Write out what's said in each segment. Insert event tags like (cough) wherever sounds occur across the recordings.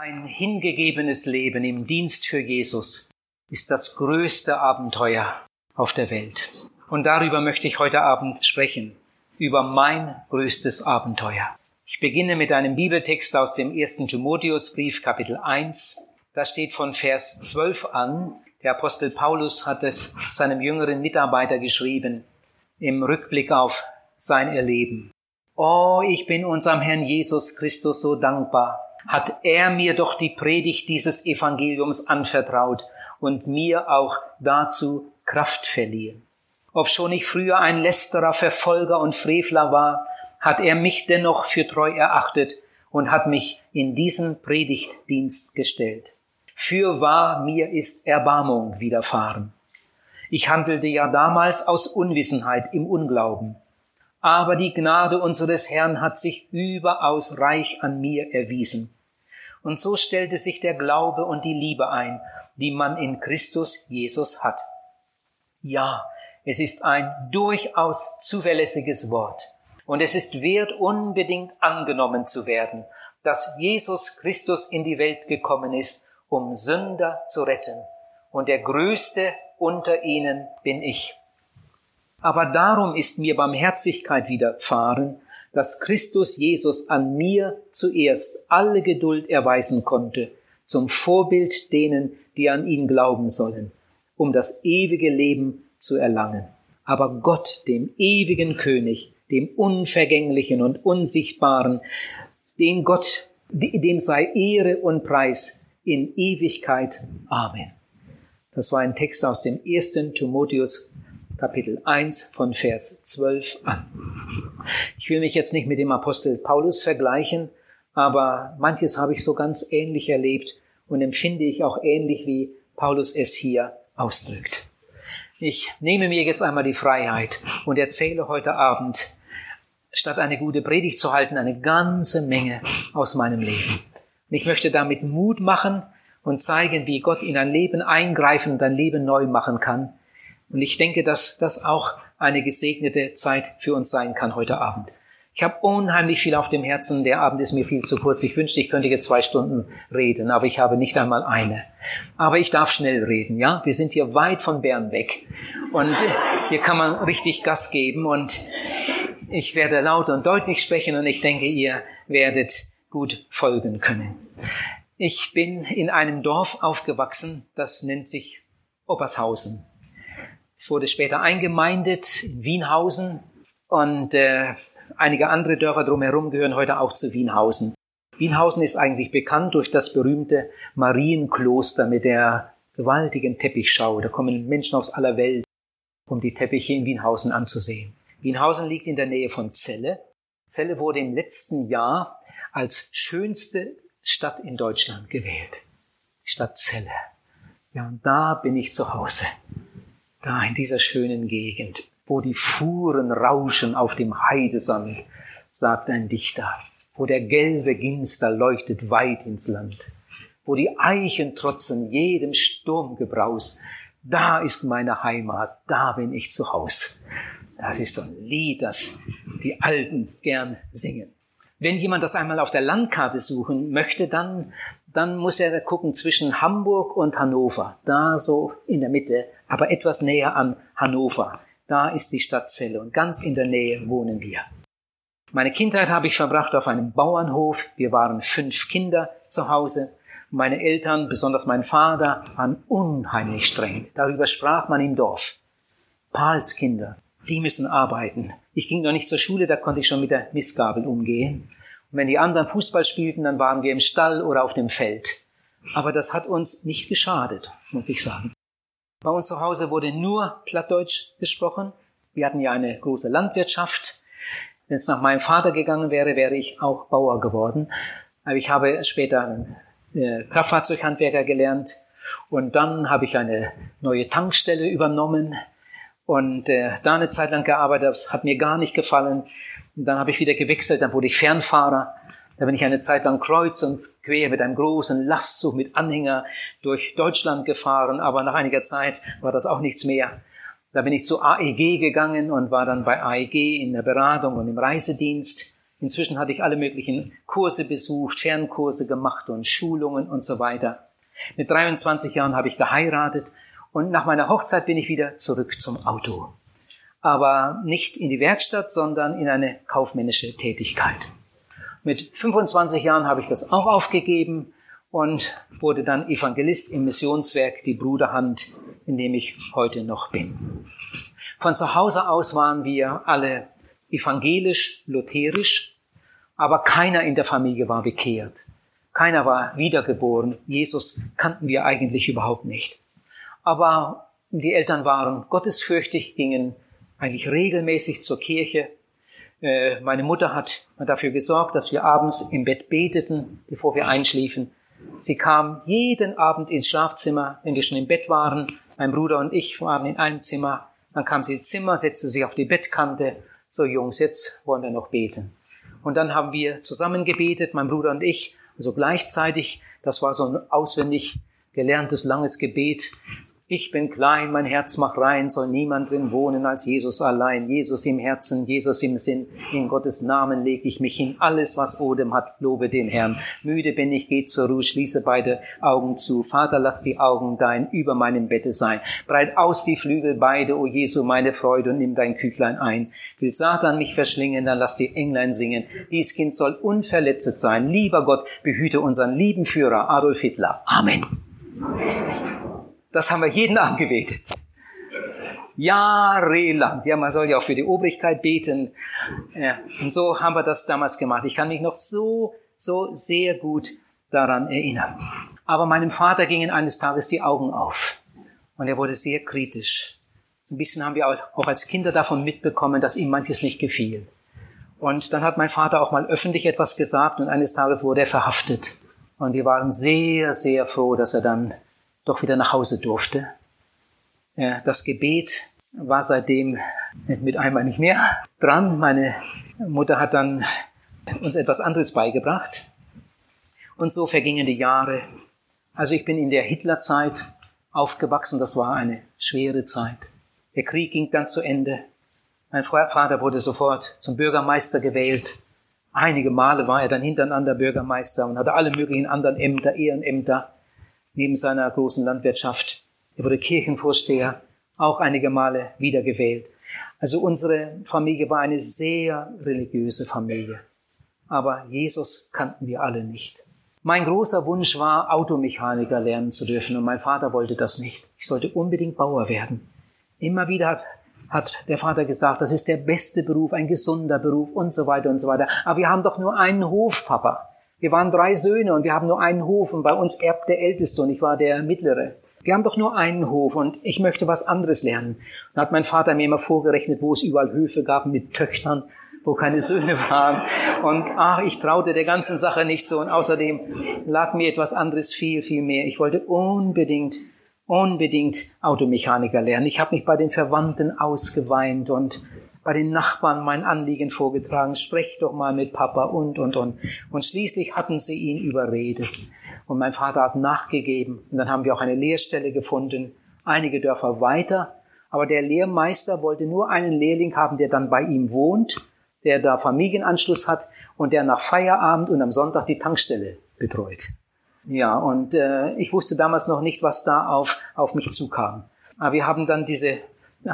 Ein hingegebenes Leben im Dienst für Jesus ist das größte Abenteuer auf der Welt. Und darüber möchte ich heute Abend sprechen, über mein größtes Abenteuer. Ich beginne mit einem Bibeltext aus dem ersten Timotheusbrief, Kapitel 1. Da steht von Vers 12 an, der Apostel Paulus hat es seinem jüngeren Mitarbeiter geschrieben, im Rückblick auf sein Erleben. Oh, ich bin unserem Herrn Jesus Christus so dankbar, hat er mir doch die Predigt dieses Evangeliums anvertraut und mir auch dazu Kraft verliehen. Obschon ich früher ein Lästerer, Verfolger und Frevler war, hat er mich dennoch für treu erachtet und hat mich in diesen Predigtdienst gestellt. Für wahr mir ist Erbarmung widerfahren. Ich handelte ja damals aus Unwissenheit im Unglauben. Aber die Gnade unseres Herrn hat sich überaus reich an mir erwiesen. Und so stellte sich der Glaube und die Liebe ein, die man in Christus Jesus hat. Ja, es ist ein durchaus zuverlässiges Wort. Und es ist wert, unbedingt angenommen zu werden, dass Jesus Christus in die Welt gekommen ist, um Sünder zu retten. Und der Größte unter ihnen bin ich. Aber darum ist mir Barmherzigkeit widerfahren, dass Christus Jesus an mir zuerst alle Geduld erweisen konnte, zum Vorbild denen, die an ihn glauben sollen, um das ewige Leben zu erlangen. Aber Gott, dem ewigen König, dem Unvergänglichen und Unsichtbaren, den Gott, dem sei Ehre und Preis in Ewigkeit. Amen. Das war ein Text aus dem ersten Timotheus Kapitel 1 von Vers 12 an. Ich will mich jetzt nicht mit dem Apostel Paulus vergleichen, aber manches habe ich so ganz ähnlich erlebt und empfinde ich auch ähnlich, wie Paulus es hier ausdrückt. Ich nehme mir jetzt einmal die Freiheit und erzähle heute Abend, statt eine gute Predigt zu halten, eine ganze Menge aus meinem Leben. Und ich möchte damit Mut machen und zeigen, wie Gott in ein Leben eingreifen und ein Leben neu machen kann und ich denke, dass das auch eine gesegnete Zeit für uns sein kann heute Abend. Ich habe unheimlich viel auf dem Herzen. Der Abend ist mir viel zu kurz. Ich wünschte, ich könnte jetzt zwei Stunden reden, aber ich habe nicht einmal eine. Aber ich darf schnell reden, ja? Wir sind hier weit von Bern weg. Und hier kann man richtig Gas geben und ich werde laut und deutlich sprechen und ich denke, ihr werdet gut folgen können. Ich bin in einem Dorf aufgewachsen, das nennt sich Oppershausen. Es wurde später eingemeindet in Wienhausen und äh, einige andere Dörfer drumherum gehören heute auch zu Wienhausen. Wienhausen ist eigentlich bekannt durch das berühmte Marienkloster mit der gewaltigen Teppichschau. Da kommen Menschen aus aller Welt, um die Teppiche in Wienhausen anzusehen. Wienhausen liegt in der Nähe von Celle. Celle wurde im letzten Jahr als schönste Stadt in Deutschland gewählt. Stadt Celle. Ja, und da bin ich zu Hause da in dieser schönen Gegend, wo die Fuhren rauschen auf dem Heidesand, sagt ein Dichter, wo der gelbe Ginster leuchtet weit ins Land, wo die Eichen trotzen jedem Sturmgebraus, da ist meine Heimat, da bin ich zu Haus. Das ist so ein Lied, das die Alten gern singen. Wenn jemand das einmal auf der Landkarte suchen möchte, dann, dann muss er gucken zwischen Hamburg und Hannover, da so in der Mitte aber etwas näher an Hannover. Da ist die Stadt Celle und ganz in der Nähe wohnen wir. Meine Kindheit habe ich verbracht auf einem Bauernhof. Wir waren fünf Kinder zu Hause. Meine Eltern, besonders mein Vater, waren unheimlich streng. Darüber sprach man im Dorf. Pals Kinder, die müssen arbeiten. Ich ging noch nicht zur Schule, da konnte ich schon mit der Missgabel umgehen. Und wenn die anderen Fußball spielten, dann waren wir im Stall oder auf dem Feld. Aber das hat uns nicht geschadet, muss ich sagen. Bei uns zu Hause wurde nur Plattdeutsch gesprochen. Wir hatten ja eine große Landwirtschaft. Wenn es nach meinem Vater gegangen wäre, wäre ich auch Bauer geworden. Aber ich habe später äh, Kraftfahrzeughandwerker gelernt und dann habe ich eine neue Tankstelle übernommen und äh, da eine Zeit lang gearbeitet. Das hat mir gar nicht gefallen. Und dann habe ich wieder gewechselt, dann wurde ich Fernfahrer. Da bin ich eine Zeit lang kreuz und quer mit einem großen Lastzug mit Anhänger durch Deutschland gefahren, aber nach einiger Zeit war das auch nichts mehr. Da bin ich zu AEG gegangen und war dann bei AEG in der Beratung und im Reisedienst. Inzwischen hatte ich alle möglichen Kurse besucht, Fernkurse gemacht und Schulungen und so weiter. Mit 23 Jahren habe ich geheiratet und nach meiner Hochzeit bin ich wieder zurück zum Auto. Aber nicht in die Werkstatt, sondern in eine kaufmännische Tätigkeit. Mit 25 Jahren habe ich das auch aufgegeben und wurde dann Evangelist im Missionswerk Die Bruderhand, in dem ich heute noch bin. Von zu Hause aus waren wir alle evangelisch, lutherisch, aber keiner in der Familie war bekehrt. Keiner war wiedergeboren. Jesus kannten wir eigentlich überhaupt nicht. Aber die Eltern waren gottesfürchtig, gingen eigentlich regelmäßig zur Kirche. Äh, meine Mutter hat dafür gesorgt, dass wir abends im Bett beteten, bevor wir einschliefen. Sie kam jeden Abend ins Schlafzimmer, wenn wir schon im Bett waren. Mein Bruder und ich waren in einem Zimmer. Dann kam sie ins Zimmer, setzte sich auf die Bettkante. So Jungs, jetzt wollen wir noch beten. Und dann haben wir zusammen gebetet, mein Bruder und ich, also gleichzeitig. Das war so ein auswendig gelerntes langes Gebet. Ich bin klein, mein Herz macht rein, soll niemand drin wohnen als Jesus allein. Jesus im Herzen, Jesus im Sinn. In Gottes Namen leg ich mich hin. Alles, was Odem hat, lobe den Herrn. Müde bin ich, geh zur Ruhe, schließe beide Augen zu. Vater, lass die Augen dein über meinem Bette sein. Breit aus die Flügel beide, o Jesu, meine Freude, und nimm dein Küchlein ein. Will Satan mich verschlingen, dann lass die Englein singen. Dies Kind soll unverletzet sein. Lieber Gott, behüte unseren lieben Führer Adolf Hitler. Amen. Das haben wir jeden Abend gebetet. Jahrelang. Ja, man soll ja auch für die Obrigkeit beten. Und so haben wir das damals gemacht. Ich kann mich noch so, so sehr gut daran erinnern. Aber meinem Vater gingen eines Tages die Augen auf. Und er wurde sehr kritisch. So ein bisschen haben wir auch als Kinder davon mitbekommen, dass ihm manches nicht gefiel. Und dann hat mein Vater auch mal öffentlich etwas gesagt und eines Tages wurde er verhaftet. Und wir waren sehr, sehr froh, dass er dann doch wieder nach Hause durfte. Das Gebet war seitdem mit einmal nicht mehr dran. Meine Mutter hat dann uns etwas anderes beigebracht. Und so vergingen die Jahre. Also ich bin in der Hitlerzeit aufgewachsen. Das war eine schwere Zeit. Der Krieg ging dann zu Ende. Mein Vater wurde sofort zum Bürgermeister gewählt. Einige Male war er dann hintereinander Bürgermeister und hatte alle möglichen anderen Ämter, Ehrenämter neben seiner großen Landwirtschaft. Er wurde Kirchenvorsteher, auch einige Male wiedergewählt. Also unsere Familie war eine sehr religiöse Familie. Aber Jesus kannten wir alle nicht. Mein großer Wunsch war, Automechaniker lernen zu dürfen und mein Vater wollte das nicht. Ich sollte unbedingt Bauer werden. Immer wieder hat, der Vater gesagt, das ist der beste Beruf, ein gesunder Beruf und so weiter und so weiter. Aber wir haben doch nur einen Hof, Papa. Wir waren drei Söhne und wir haben nur einen Hof und bei uns erbt der Älteste und ich war der Mittlere. Wir haben doch nur einen Hof und ich möchte was anderes lernen. Dann hat mein Vater mir immer vorgerechnet, wo es überall Höfe gab mit Töchtern, wo keine Söhne (laughs) waren. Und ach, ich traute der ganzen Sache nicht so und außerdem lag mir etwas anderes viel, viel mehr. Ich wollte unbedingt unbedingt Automechaniker lernen. Ich habe mich bei den Verwandten ausgeweint und bei den Nachbarn mein Anliegen vorgetragen, sprech doch mal mit Papa und, und, und. Und schließlich hatten sie ihn überredet. Und mein Vater hat nachgegeben. Und dann haben wir auch eine Lehrstelle gefunden, einige Dörfer weiter. Aber der Lehrmeister wollte nur einen Lehrling haben, der dann bei ihm wohnt, der da Familienanschluss hat und der nach Feierabend und am Sonntag die Tankstelle betreut. Ja, und äh, ich wusste damals noch nicht, was da auf, auf mich zukam. Aber wir haben dann diese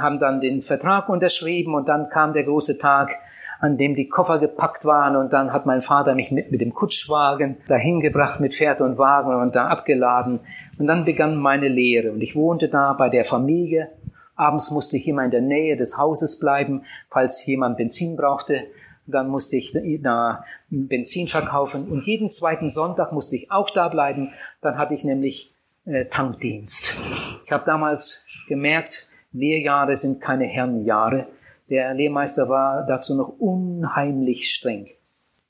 haben dann den Vertrag unterschrieben und dann kam der große Tag, an dem die Koffer gepackt waren und dann hat mein Vater mich mit, mit dem Kutschwagen dahin gebracht mit Pferd und Wagen und da abgeladen und dann begann meine Lehre und ich wohnte da bei der Familie. Abends musste ich immer in der Nähe des Hauses bleiben, falls jemand Benzin brauchte. Dann musste ich da Benzin verkaufen und jeden zweiten Sonntag musste ich auch da bleiben. Dann hatte ich nämlich äh, Tankdienst. Ich habe damals gemerkt, Lehrjahre sind keine Herrenjahre. Der Lehrmeister war dazu noch unheimlich streng.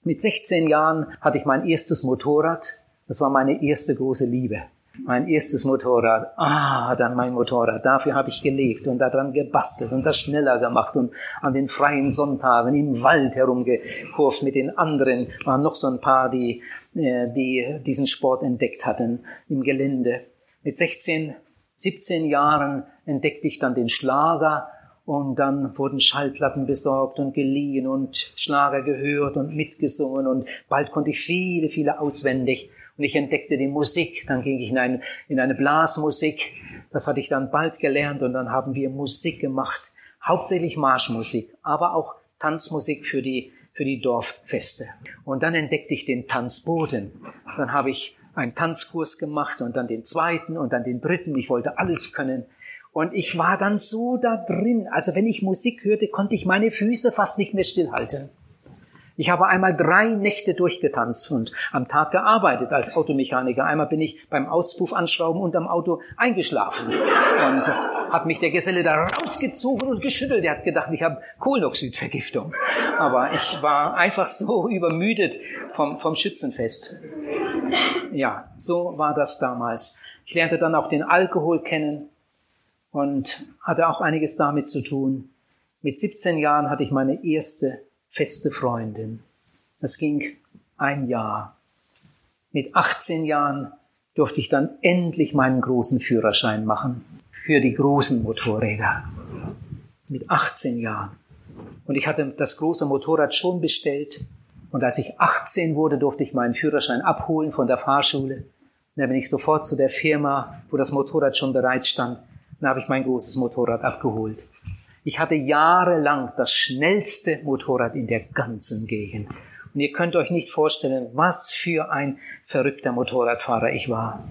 Mit 16 Jahren hatte ich mein erstes Motorrad. Das war meine erste große Liebe. Mein erstes Motorrad. Ah, dann mein Motorrad. Dafür habe ich gelebt und daran gebastelt und das schneller gemacht und an den freien Sonntagen im Wald herumgekurft mit den anderen. Waren noch so ein paar, die, äh, die diesen Sport entdeckt hatten im Gelände. Mit 16 17 Jahren entdeckte ich dann den Schlager Und dann wurden Schallplatten besorgt und geliehen und Schlager gehört und mitgesungen und bald konnte ich viele, viele auswendig. Und ich entdeckte die Musik, dann ging ich in eine, in eine Blasmusik. Das hatte ich dann bald gelernt und dann haben wir Musik gemacht. Hauptsächlich Marschmusik, aber auch Tanzmusik für die, für die Dorffeste. Und dann entdeckte ich den Tanzboden. Dann habe ich einen Tanzkurs gemacht und dann den zweiten und dann den dritten. Ich wollte alles können. Und ich war dann so da drin. Also wenn ich Musik hörte, konnte ich meine Füße fast nicht mehr stillhalten. Ich habe einmal drei Nächte durchgetanzt und am Tag gearbeitet als Automechaniker. Einmal bin ich beim Auspuff anschrauben unterm Auto eingeschlafen und hat mich der Geselle da rausgezogen und geschüttelt. Er hat gedacht, ich habe Kohlenmoxidvergiftung. Aber ich war einfach so übermüdet vom, vom Schützenfest. Ja, so war das damals. Ich lernte dann auch den Alkohol kennen und hatte auch einiges damit zu tun. Mit 17 Jahren hatte ich meine erste feste Freundin. Das ging ein Jahr. Mit 18 Jahren durfte ich dann endlich meinen großen Führerschein machen für die großen Motorräder. Mit 18 Jahren. Und ich hatte das große Motorrad schon bestellt. Und als ich 18 wurde, durfte ich meinen Führerschein abholen von der Fahrschule. Und dann bin ich sofort zu der Firma, wo das Motorrad schon bereit stand. Dann habe ich mein großes Motorrad abgeholt. Ich hatte jahrelang das schnellste Motorrad in der ganzen Gegend. Und ihr könnt euch nicht vorstellen, was für ein verrückter Motorradfahrer ich war.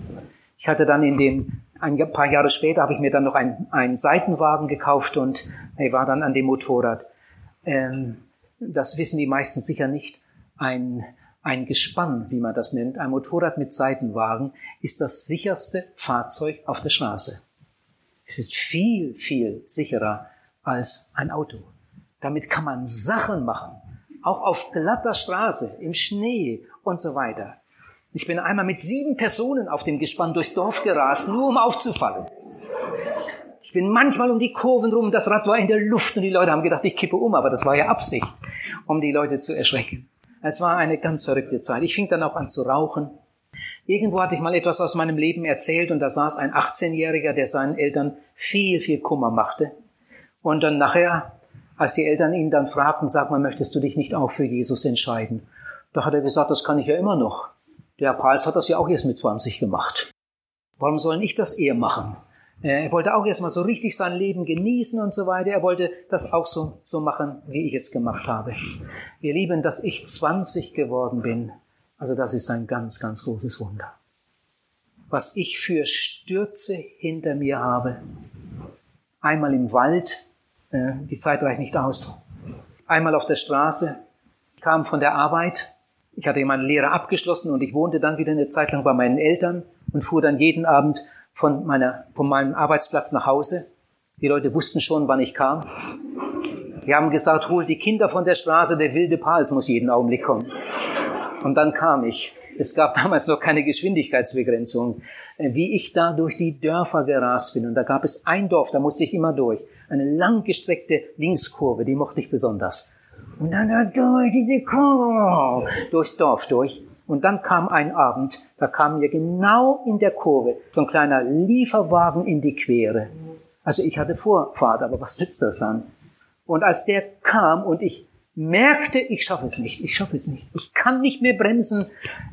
Ich hatte dann in dem ein paar Jahre später habe ich mir dann noch einen, einen Seitenwagen gekauft und ich war dann an dem Motorrad. Ähm, das wissen die meisten sicher nicht. Ein, ein Gespann, wie man das nennt, ein Motorrad mit Seitenwagen, ist das sicherste Fahrzeug auf der Straße. Es ist viel, viel sicherer als ein Auto. Damit kann man Sachen machen, auch auf glatter Straße, im Schnee und so weiter. Ich bin einmal mit sieben Personen auf dem Gespann durchs Dorf gerast, nur um aufzufallen. Ich bin manchmal um die Kurven rum, das Rad war in der Luft und die Leute haben gedacht, ich kippe um, aber das war ja Absicht, um die Leute zu erschrecken. Es war eine ganz verrückte Zeit. Ich fing dann auch an zu rauchen. Irgendwo hatte ich mal etwas aus meinem Leben erzählt und da saß ein 18-Jähriger, der seinen Eltern viel, viel Kummer machte. Und dann nachher, als die Eltern ihn dann fragten, sag mal, möchtest du dich nicht auch für Jesus entscheiden? Da hat er gesagt, das kann ich ja immer noch. Der Pals hat das ja auch erst mit 20 gemacht. Warum soll ich das eher machen? Er wollte auch erstmal so richtig sein Leben genießen und so weiter. Er wollte das auch so, so machen, wie ich es gemacht habe. Ihr Lieben, dass ich 20 geworden bin, also das ist ein ganz, ganz großes Wunder. Was ich für Stürze hinter mir habe. Einmal im Wald, äh, die Zeit reicht nicht aus. Einmal auf der Straße, ich kam von der Arbeit, ich hatte meine Lehre abgeschlossen und ich wohnte dann wieder eine Zeit lang bei meinen Eltern und fuhr dann jeden Abend von, meiner, von meinem Arbeitsplatz nach Hause. Die Leute wussten schon, wann ich kam. Die haben gesagt, hol die Kinder von der Straße, der wilde Pals muss jeden Augenblick kommen. Und dann kam ich. Es gab (laughs) damals noch keine Geschwindigkeitsbegrenzung. Äh, wie ich da durch die Dörfer gerast bin. Und da gab es ein Dorf, da musste ich immer durch. Eine langgestreckte Linkskurve, die mochte ich besonders. Und dann da durch diese Kurve, durchs Dorf durch. Und dann kam ein Abend, da kam mir genau in der Kurve so ein kleiner Lieferwagen in die Quere. Also ich hatte Vorfahrt, aber was nützt das dann? Und als der kam und ich merkte, ich schaffe es nicht, ich schaffe es nicht, ich kann nicht mehr bremsen,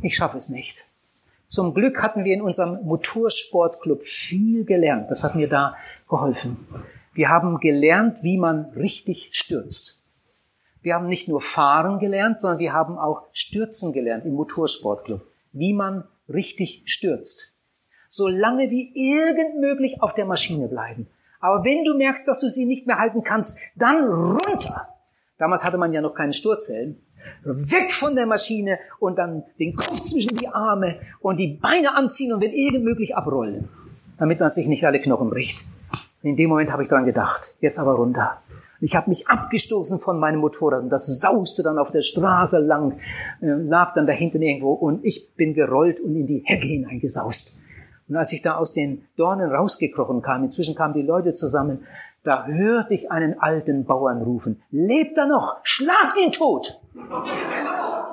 ich schaffe es nicht. Zum Glück hatten wir in unserem Motorsportclub viel gelernt. Das hat mir da geholfen. Wir haben gelernt, wie man richtig stürzt. Wir haben nicht nur fahren gelernt, sondern wir haben auch stürzen gelernt im Motorsportclub. Wie man richtig stürzt. So lange wie irgend möglich auf der Maschine bleiben. Aber wenn du merkst, dass du sie nicht mehr halten kannst, dann runter. Damals hatte man ja noch keinen Sturzhelm. Weg von der Maschine und dann den Kopf zwischen die Arme und die Beine anziehen und wenn irgend möglich abrollen, damit man sich nicht alle Knochen bricht. In dem Moment habe ich dran gedacht, jetzt aber runter. Ich habe mich abgestoßen von meinem Motorrad und das sauste dann auf der Straße lang, äh, lag dann da hinten irgendwo und ich bin gerollt und in die Hecke hineingesaust. Und als ich da aus den Dornen rausgekrochen kam, inzwischen kamen die Leute zusammen, da hörte ich einen alten Bauern rufen, lebt er noch, schlagt ihn tot!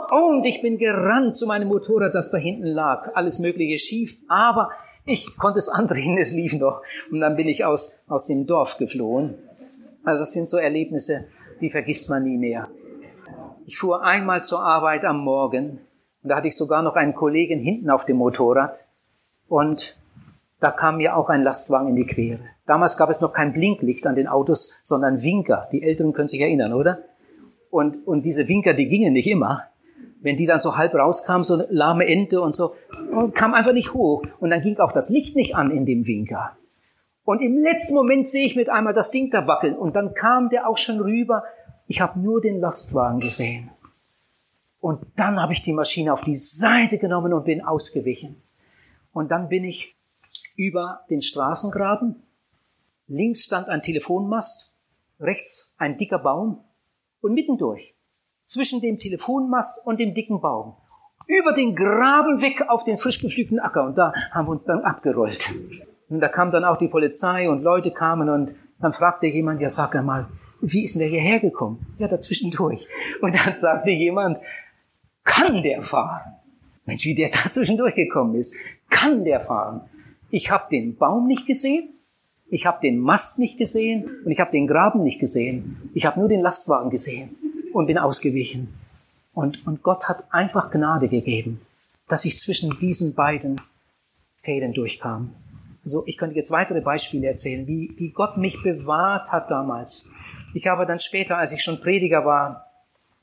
Und ich bin gerannt zu meinem Motorrad, das da hinten lag. Alles Mögliche schief, aber ich konnte es (laughs) andrehen, es lief noch. Und dann bin ich aus, aus dem Dorf geflohen. Also das sind so Erlebnisse, die vergisst man nie mehr. Ich fuhr einmal zur Arbeit am Morgen und da hatte ich sogar noch einen Kollegen hinten auf dem Motorrad und da kam mir auch ein Lastwagen in die Quere. Damals gab es noch kein Blinklicht an den Autos, sondern Winker. Die Älteren können sich erinnern, oder? Und, und diese Winker, die gingen nicht immer. Wenn die dann so halb rauskamen, so lahme Ente und so, und kam einfach nicht hoch. Und dann ging auch das Licht nicht an in dem Winker. Und im letzten Moment sehe ich mit einmal das Ding da wackeln. Und dann kam der auch schon rüber. Ich habe nur den Lastwagen gesehen. Und dann habe ich die Maschine auf die Seite genommen und bin ausgewichen. Und dann bin ich über den Straßengraben. Links stand ein Telefonmast, rechts ein dicker Baum und mittendurch, zwischen dem Telefonmast und dem dicken Baum, über den Graben weg auf den frisch gepflügten Acker. Und da haben wir uns dann abgerollt. Und da kam dann auch die Polizei und Leute kamen und dann fragte jemand, ja sag mal, wie ist denn der hierher gekommen? Ja, dazwischendurch. Und dann sagte jemand, kann der fahren? Mensch, wie der dazwischendurch gekommen ist. Kann der fahren? Ich habe den Baum nicht gesehen, ich habe den Mast nicht gesehen und ich habe den Graben nicht gesehen. Ich habe nur den Lastwagen gesehen und bin ausgewichen. Und, und Gott hat einfach Gnade gegeben, dass ich zwischen diesen beiden Fäden durchkam. Also ich könnte jetzt weitere Beispiele erzählen, wie, wie Gott mich bewahrt hat damals. Ich habe dann später, als ich schon Prediger war,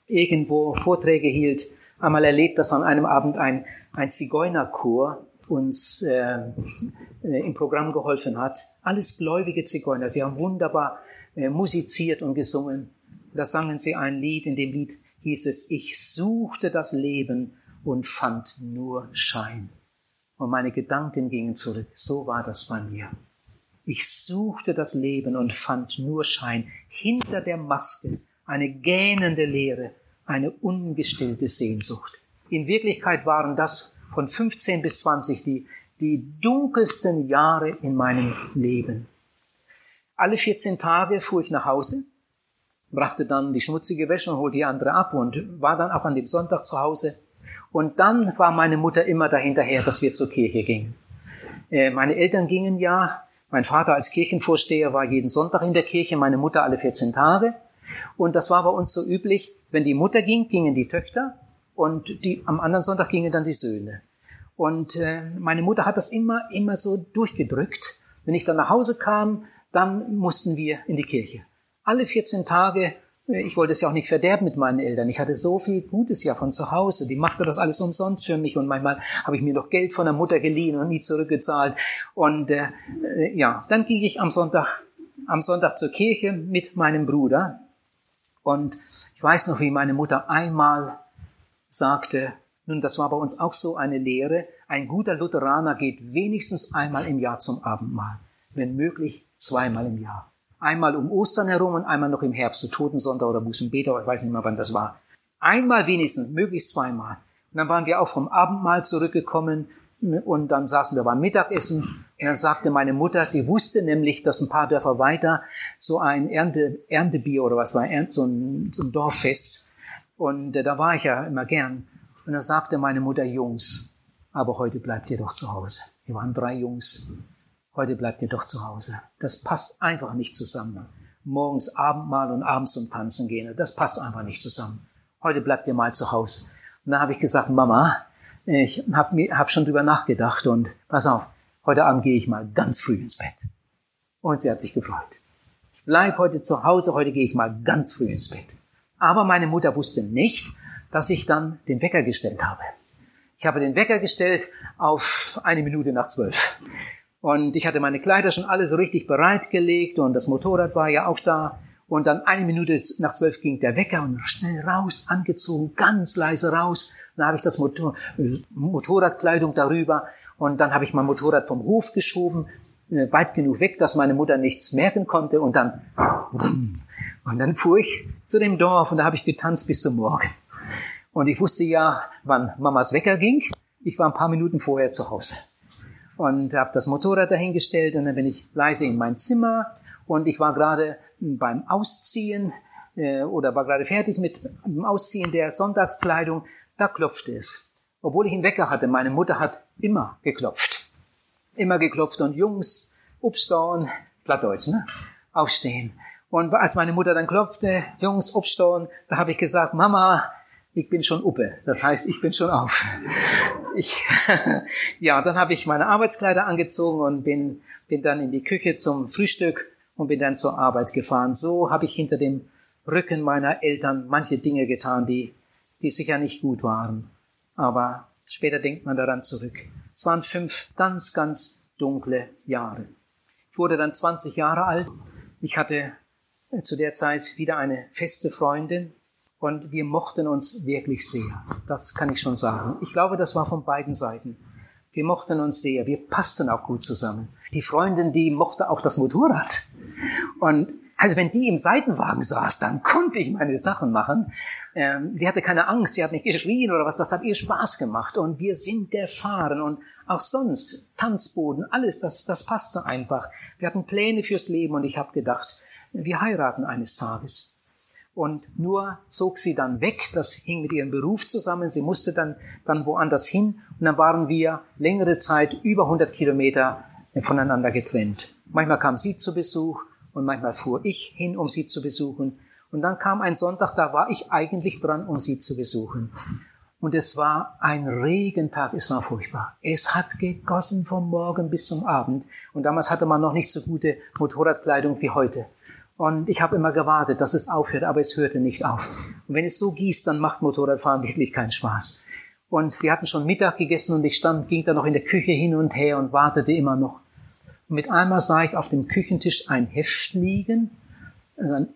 irgendwo Vorträge hielt, einmal erlebt, dass an einem Abend ein, ein Zigeunerchor uns äh, im Programm geholfen hat. Alles gläubige Zigeuner. Sie haben wunderbar äh, musiziert und gesungen. Da sangen sie ein Lied. In dem Lied hieß es, ich suchte das Leben und fand nur Schein und meine Gedanken gingen zurück. So war das bei mir. Ich suchte das Leben und fand nur Schein. Hinter der Maske eine gähnende Leere, eine ungestillte Sehnsucht. In Wirklichkeit waren das von 15 bis 20 die, die dunkelsten Jahre in meinem Leben. Alle 14 Tage fuhr ich nach Hause, brachte dann die schmutzige Wäsche und holte die andere ab und war dann auch an dem Sonntag zu Hause und dann war meine Mutter immer dahinterher, dass wir zur Kirche gingen. Äh, meine Eltern gingen ja, mein Vater als Kirchenvorsteher war jeden Sonntag in der Kirche, meine Mutter alle 14 Tage. Und das war bei uns so üblich, wenn die Mutter ging, gingen die Töchter und die, am anderen Sonntag gingen dann die Söhne. Und äh, meine Mutter hat das immer, immer so durchgedrückt. Wenn ich dann nach Hause kam, dann mussten wir in die Kirche. Alle 14 Tage ich wollte es ja auch nicht verderben mit meinen Eltern. Ich hatte so viel Gutes ja von zu Hause. Die machte das alles umsonst für mich und manchmal habe ich mir noch Geld von der Mutter geliehen und nie zurückgezahlt. Und äh, äh, ja, dann ging ich am Sonntag, am Sonntag zur Kirche mit meinem Bruder. Und ich weiß noch, wie meine Mutter einmal sagte, nun, das war bei uns auch so eine Lehre, ein guter Lutheraner geht wenigstens einmal im Jahr zum Abendmahl, wenn möglich zweimal im Jahr. Einmal um Ostern herum und einmal noch im Herbst, so Totensonntag oder Bußenbeter, ich weiß nicht mehr, wann das war. Einmal wenigstens, möglichst zweimal. Und dann waren wir auch vom Abendmahl zurückgekommen und dann saßen wir beim Mittagessen und dann sagte meine Mutter, die wusste nämlich, dass ein paar Dörfer weiter so ein Ernte, Erntebier oder was war, so ein, so ein Dorffest. Und äh, da war ich ja immer gern. Und dann sagte meine Mutter, Jungs, aber heute bleibt ihr doch zu Hause. Wir waren drei Jungs heute bleibt ihr doch zu Hause. Das passt einfach nicht zusammen. Morgens Abendmahl und abends zum Tanzen gehen, das passt einfach nicht zusammen. Heute bleibt ihr mal zu Hause. Und dann habe ich gesagt, Mama, ich habe hab schon drüber nachgedacht und pass auf, heute Abend gehe ich mal ganz früh ins Bett. Und sie hat sich gefreut. Ich bleib heute zu Hause, heute gehe ich mal ganz früh ins Bett. Aber meine Mutter wusste nicht, dass ich dann den Wecker gestellt habe. Ich habe den Wecker gestellt auf eine Minute nach zwölf. Und ich hatte meine Kleider schon alle so richtig bereitgelegt und das Motorrad war ja auch da. Und dann eine Minute nach zwölf ging der Wecker und schnell raus, angezogen, ganz leise raus. Dann habe ich das Motor, Motorradkleidung darüber und dann habe ich mein Motorrad vom Hof geschoben, äh, weit genug weg, dass meine Mutter nichts merken konnte und dann und dann fuhr ich zu dem Dorf und da habe ich getanzt bis zum Morgen. Und ich wusste ja, wann Mamas Wecker ging. Ich war ein paar Minuten vorher zu Hause und habe das Motorrad dahingestellt und dann bin ich leise in mein Zimmer und ich war gerade beim Ausziehen äh, oder war gerade fertig mit dem Ausziehen der Sonntagskleidung, da klopfte es. Obwohl ich einen Wecker hatte, meine Mutter hat immer geklopft. Immer geklopft und Jungs, upsdauen, Plattdeutsch, ne? Aufstehen. Und als meine Mutter dann klopfte, Jungs, aufstehen, da habe ich gesagt, Mama, ich bin schon uppe. Das heißt, ich bin schon auf. Ich, (laughs) ja, dann habe ich meine Arbeitskleider angezogen und bin, bin dann in die Küche zum Frühstück und bin dann zur Arbeit gefahren. So habe ich hinter dem Rücken meiner Eltern manche Dinge getan, die, die sicher nicht gut waren. Aber später denkt man daran zurück. Es waren fünf ganz, ganz dunkle Jahre. Ich wurde dann 20 Jahre alt. Ich hatte zu der Zeit wieder eine feste Freundin und wir mochten uns wirklich sehr. Das kann ich schon sagen. Ich glaube, das war von beiden Seiten. Wir mochten uns sehr. Wir passten auch gut zusammen. Die Freundin, die mochte auch das Motorrad. Und also wenn die im Seitenwagen saß, dann konnte ich meine Sachen machen. Ähm, die hatte keine Angst, sie hat nicht geschrien oder was, das hat ihr Spaß gemacht. Und wir sind gefahren und auch sonst, Tanzboden, alles, das, das passte einfach. Wir hatten Pläne fürs Leben und ich habe gedacht, wir heiraten eines Tages. Und nur zog sie dann weg, das hing mit ihrem Beruf zusammen, sie musste dann, dann woanders hin und dann waren wir längere Zeit über 100 Kilometer voneinander getrennt. Manchmal kam sie zu Besuch und manchmal fuhr ich hin, um sie zu besuchen. Und dann kam ein Sonntag, da war ich eigentlich dran, um sie zu besuchen. Und es war ein Regentag, es war furchtbar. Es hat gegossen vom Morgen bis zum Abend. Und damals hatte man noch nicht so gute Motorradkleidung wie heute. Und ich habe immer gewartet, dass es aufhört, aber es hörte nicht auf. Und wenn es so gießt, dann macht Motorradfahren wirklich keinen Spaß. Und wir hatten schon Mittag gegessen und ich stand, ging da noch in der Küche hin und her und wartete immer noch. Und mit einmal sah ich auf dem Küchentisch ein Heft liegen,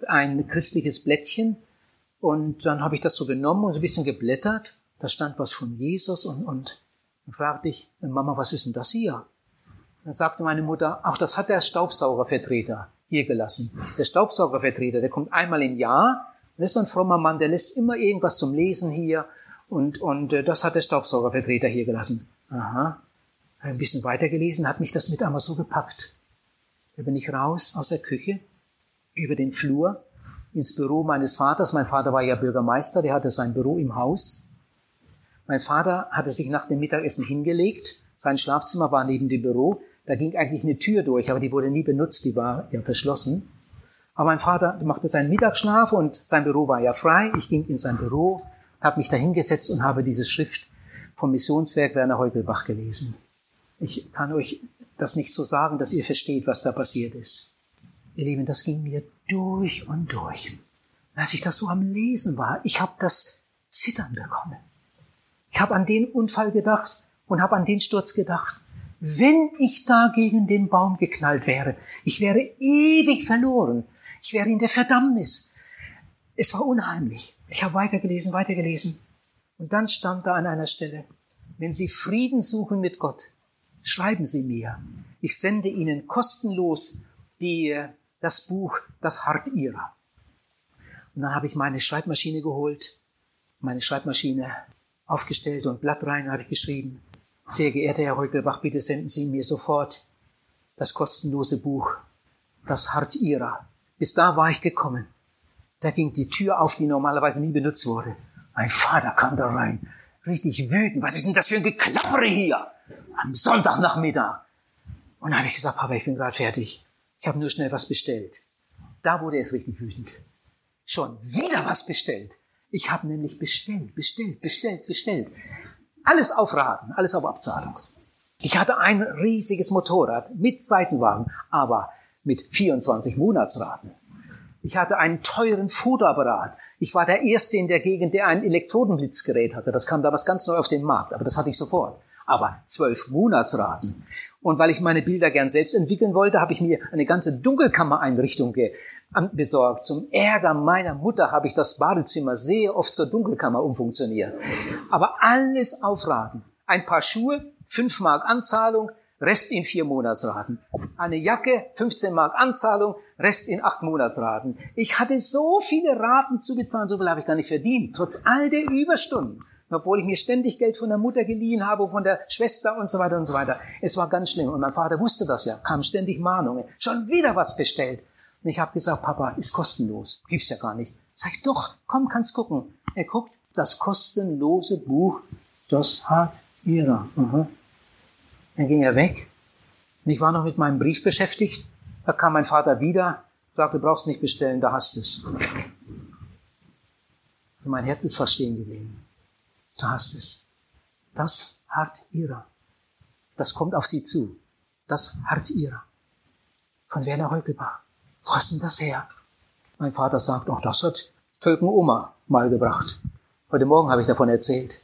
ein christliches Blättchen. Und dann habe ich das so genommen und so ein bisschen geblättert. Da stand was von Jesus und, und dann fragte ich, Mama, was ist denn das hier? Dann sagte meine Mutter, ach, das hat der Staubsaugervertreter hier gelassen. Der Staubsaugervertreter, der kommt einmal im Jahr. Das ist so ein frommer Mann, der lässt immer irgendwas zum Lesen hier. Und, und äh, das hat der Staubsaugervertreter hier gelassen. Aha. Ein bisschen weitergelesen, hat mich das mit einmal so gepackt. Da bin ich raus aus der Küche, über den Flur, ins Büro meines Vaters. Mein Vater war ja Bürgermeister, der hatte sein Büro im Haus. Mein Vater hatte sich nach dem Mittagessen hingelegt. Sein Schlafzimmer war neben dem Büro. Da ging eigentlich eine Tür durch, aber die wurde nie benutzt, die war ja verschlossen. Aber mein Vater machte seinen Mittagsschlaf und sein Büro war ja frei. Ich ging in sein Büro, habe mich da hingesetzt und habe diese Schrift vom Missionswerk Werner Heugelbach gelesen. Ich kann euch das nicht so sagen, dass ihr versteht, was da passiert ist. Ihr Lieben, das ging mir durch und durch. Als ich das so am Lesen war, ich habe das Zittern bekommen. Ich habe an den Unfall gedacht und habe an den Sturz gedacht wenn ich da gegen den Baum geknallt wäre, ich wäre ewig verloren. Ich wäre in der Verdammnis. Es war unheimlich. Ich habe weitergelesen, weitergelesen. Und dann stand da an einer Stelle, wenn Sie Frieden suchen mit Gott, schreiben Sie mir. Ich sende Ihnen kostenlos die, das Buch Das Hart ihrer. Und dann habe ich meine Schreibmaschine geholt, meine Schreibmaschine aufgestellt und Blatt rein habe ich geschrieben. Sehr geehrter Herr Heugelbach, bitte senden Sie mir sofort das kostenlose Buch, das Hart ihrer. Bis da war ich gekommen. Da ging die Tür auf, die normalerweise nie benutzt wurde. Mein Vater kam da rein, richtig wütend. Was ist denn das für ein Geklappere hier? Am Sonntagnachmittag. Und da habe ich gesagt, Papa, ich bin gerade fertig. Ich habe nur schnell was bestellt. Da wurde es richtig wütend. Schon wieder was bestellt. Ich habe nämlich bestellt, bestellt, bestellt, bestellt. Alles auf Raten, alles auf Abzahlung. Ich hatte ein riesiges Motorrad mit Seitenwagen, aber mit 24 Monatsraten. Ich hatte einen teuren Fotoapparat. Ich war der Erste in der Gegend, der ein Elektrodenblitzgerät hatte. Das kam damals ganz neu auf den Markt, aber das hatte ich sofort. Aber zwölf Monatsraten. Und weil ich meine Bilder gern selbst entwickeln wollte, habe ich mir eine ganze Dunkelkammereinrichtung besorgt. Zum Ärger meiner Mutter habe ich das Badezimmer sehr oft zur Dunkelkammer umfunktioniert. Aber alles aufraten. Ein paar Schuhe, fünf Mark Anzahlung, Rest in vier Monatsraten. Eine Jacke, 15 Mark Anzahlung, Rest in acht Monatsraten. Ich hatte so viele Raten zu bezahlen, so viel habe ich gar nicht verdient, trotz all der Überstunden obwohl ich mir ständig Geld von der Mutter geliehen habe, von der Schwester und so weiter und so weiter. Es war ganz schlimm. Und mein Vater wusste das ja, kam ständig Mahnungen. Schon wieder was bestellt. Und ich habe gesagt, Papa, ist kostenlos. Gibt's ja gar nicht. Sag ich, doch, komm, kannst gucken. Er guckt, das kostenlose Buch, das hat ihrer. Dann ging er weg. Und ich war noch mit meinem Brief beschäftigt. Da kam mein Vater wieder, Sagte, brauchst nicht bestellen, da hast du es. Mein Herz ist fast stehen geblieben. Da hast du es. Das hart ihrer. Das kommt auf sie zu. Das hart ihrer. Von Werner Heukelbach. Wo hast denn das her? Mein Vater sagt, auch das hat Völken Oma mal gebracht. Heute Morgen habe ich davon erzählt.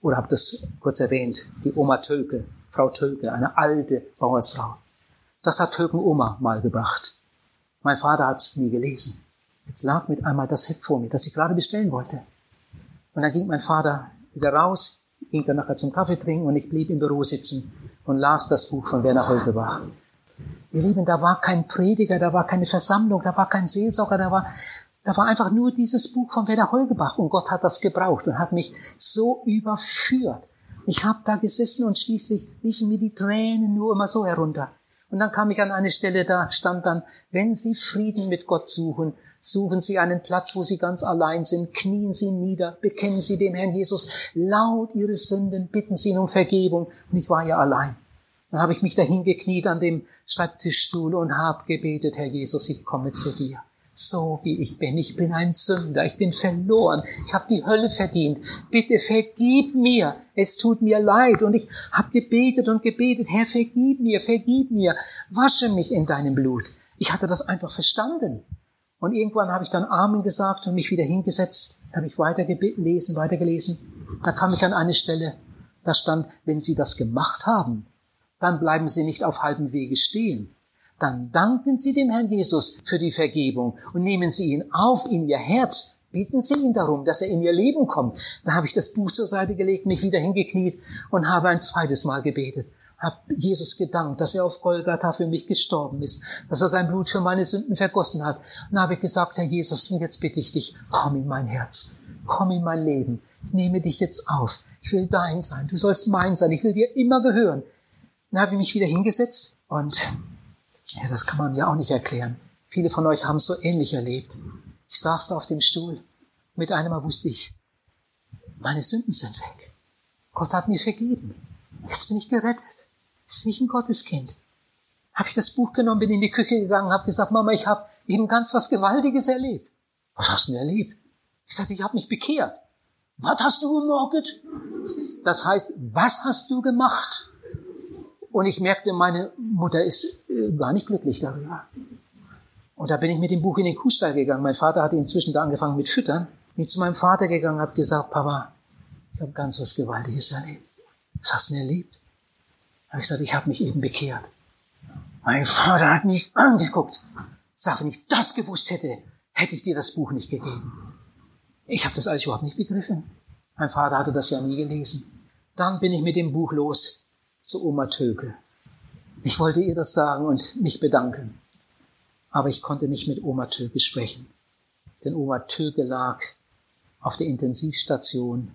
Oder habe das kurz erwähnt. Die Oma Tölke, Frau Tölke, eine alte Bauersfrau. Das hat Tölken Oma mal gebracht. Mein Vater hat es nie gelesen. Jetzt lag mit einmal das Heft vor mir, das ich gerade bestellen wollte. Und dann ging mein Vater wieder raus, ging dann nachher zum Kaffee trinken und ich blieb im Büro sitzen und las das Buch von Werner Holgebach. Ihr Lieben, da war kein Prediger, da war keine Versammlung, da war kein Seelsorger, da war, da war einfach nur dieses Buch von Werner Holgebach und Gott hat das gebraucht und hat mich so überführt. Ich habe da gesessen und schließlich liefen mir die Tränen nur immer so herunter. Und dann kam ich an eine Stelle, da stand dann, wenn Sie Frieden mit Gott suchen, Suchen Sie einen Platz, wo Sie ganz allein sind. Knien Sie nieder. Bekennen Sie dem Herrn Jesus laut Ihre Sünden. Bitten Sie ihn um Vergebung. Und ich war ja allein. Dann habe ich mich dahin gekniet an dem Schreibtischstuhl und habe gebetet, Herr Jesus, ich komme zu dir. So wie ich bin. Ich bin ein Sünder. Ich bin verloren. Ich habe die Hölle verdient. Bitte vergib mir. Es tut mir leid. Und ich habe gebetet und gebetet. Herr, vergib mir, vergib mir. Wasche mich in deinem Blut. Ich hatte das einfach verstanden. Und irgendwann habe ich dann Amen gesagt und mich wieder hingesetzt, habe ich weitergelesen, weitergelesen. Da kam ich an eine Stelle, da stand, wenn Sie das gemacht haben, dann bleiben Sie nicht auf halbem Wege stehen. Dann danken Sie dem Herrn Jesus für die Vergebung und nehmen Sie ihn auf in Ihr Herz. Beten Sie ihn darum, dass er in Ihr Leben kommt. Da habe ich das Buch zur Seite gelegt, mich wieder hingekniet und habe ein zweites Mal gebetet habe Jesus gedankt, dass er auf Golgatha für mich gestorben ist, dass er sein Blut für meine Sünden vergossen hat. Und habe ich gesagt, Herr Jesus, und jetzt bitte ich dich, komm in mein Herz, komm in mein Leben, ich nehme dich jetzt auf, ich will dein sein, du sollst mein sein, ich will dir immer gehören. Dann habe ich mich wieder hingesetzt und ja, das kann man ja auch nicht erklären. Viele von euch haben es so ähnlich erlebt. Ich saß da auf dem Stuhl. Mit einem Mal wusste ich, meine Sünden sind weg. Gott hat mir vergeben. Jetzt bin ich gerettet. Jetzt bin ich ein Gotteskind. Habe ich das Buch genommen, bin in die Küche gegangen, habe gesagt, Mama, ich habe eben ganz was Gewaltiges erlebt. Was hast du denn erlebt? Ich sagte, ich habe mich bekehrt. Was hast du gemordet? Das heißt, was hast du gemacht? Und ich merkte, meine Mutter ist äh, gar nicht glücklich darüber. Und da bin ich mit dem Buch in den Kuhstall gegangen. Mein Vater hatte inzwischen da angefangen mit Füttern. Bin ich zu meinem Vater gegangen, habe gesagt, Papa, ich habe ganz was Gewaltiges erlebt. Was hast du denn erlebt? Habe ich gesagt, ich habe mich eben bekehrt. Mein Vater hat mich angeguckt. Sag, wenn ich das gewusst hätte, hätte ich dir das Buch nicht gegeben. Ich habe das alles überhaupt nicht begriffen. Mein Vater hatte das ja nie gelesen. Dann bin ich mit dem Buch los zu Oma Töke. Ich wollte ihr das sagen und mich bedanken. Aber ich konnte nicht mit Oma Töke sprechen. Denn Oma Töke lag auf der Intensivstation,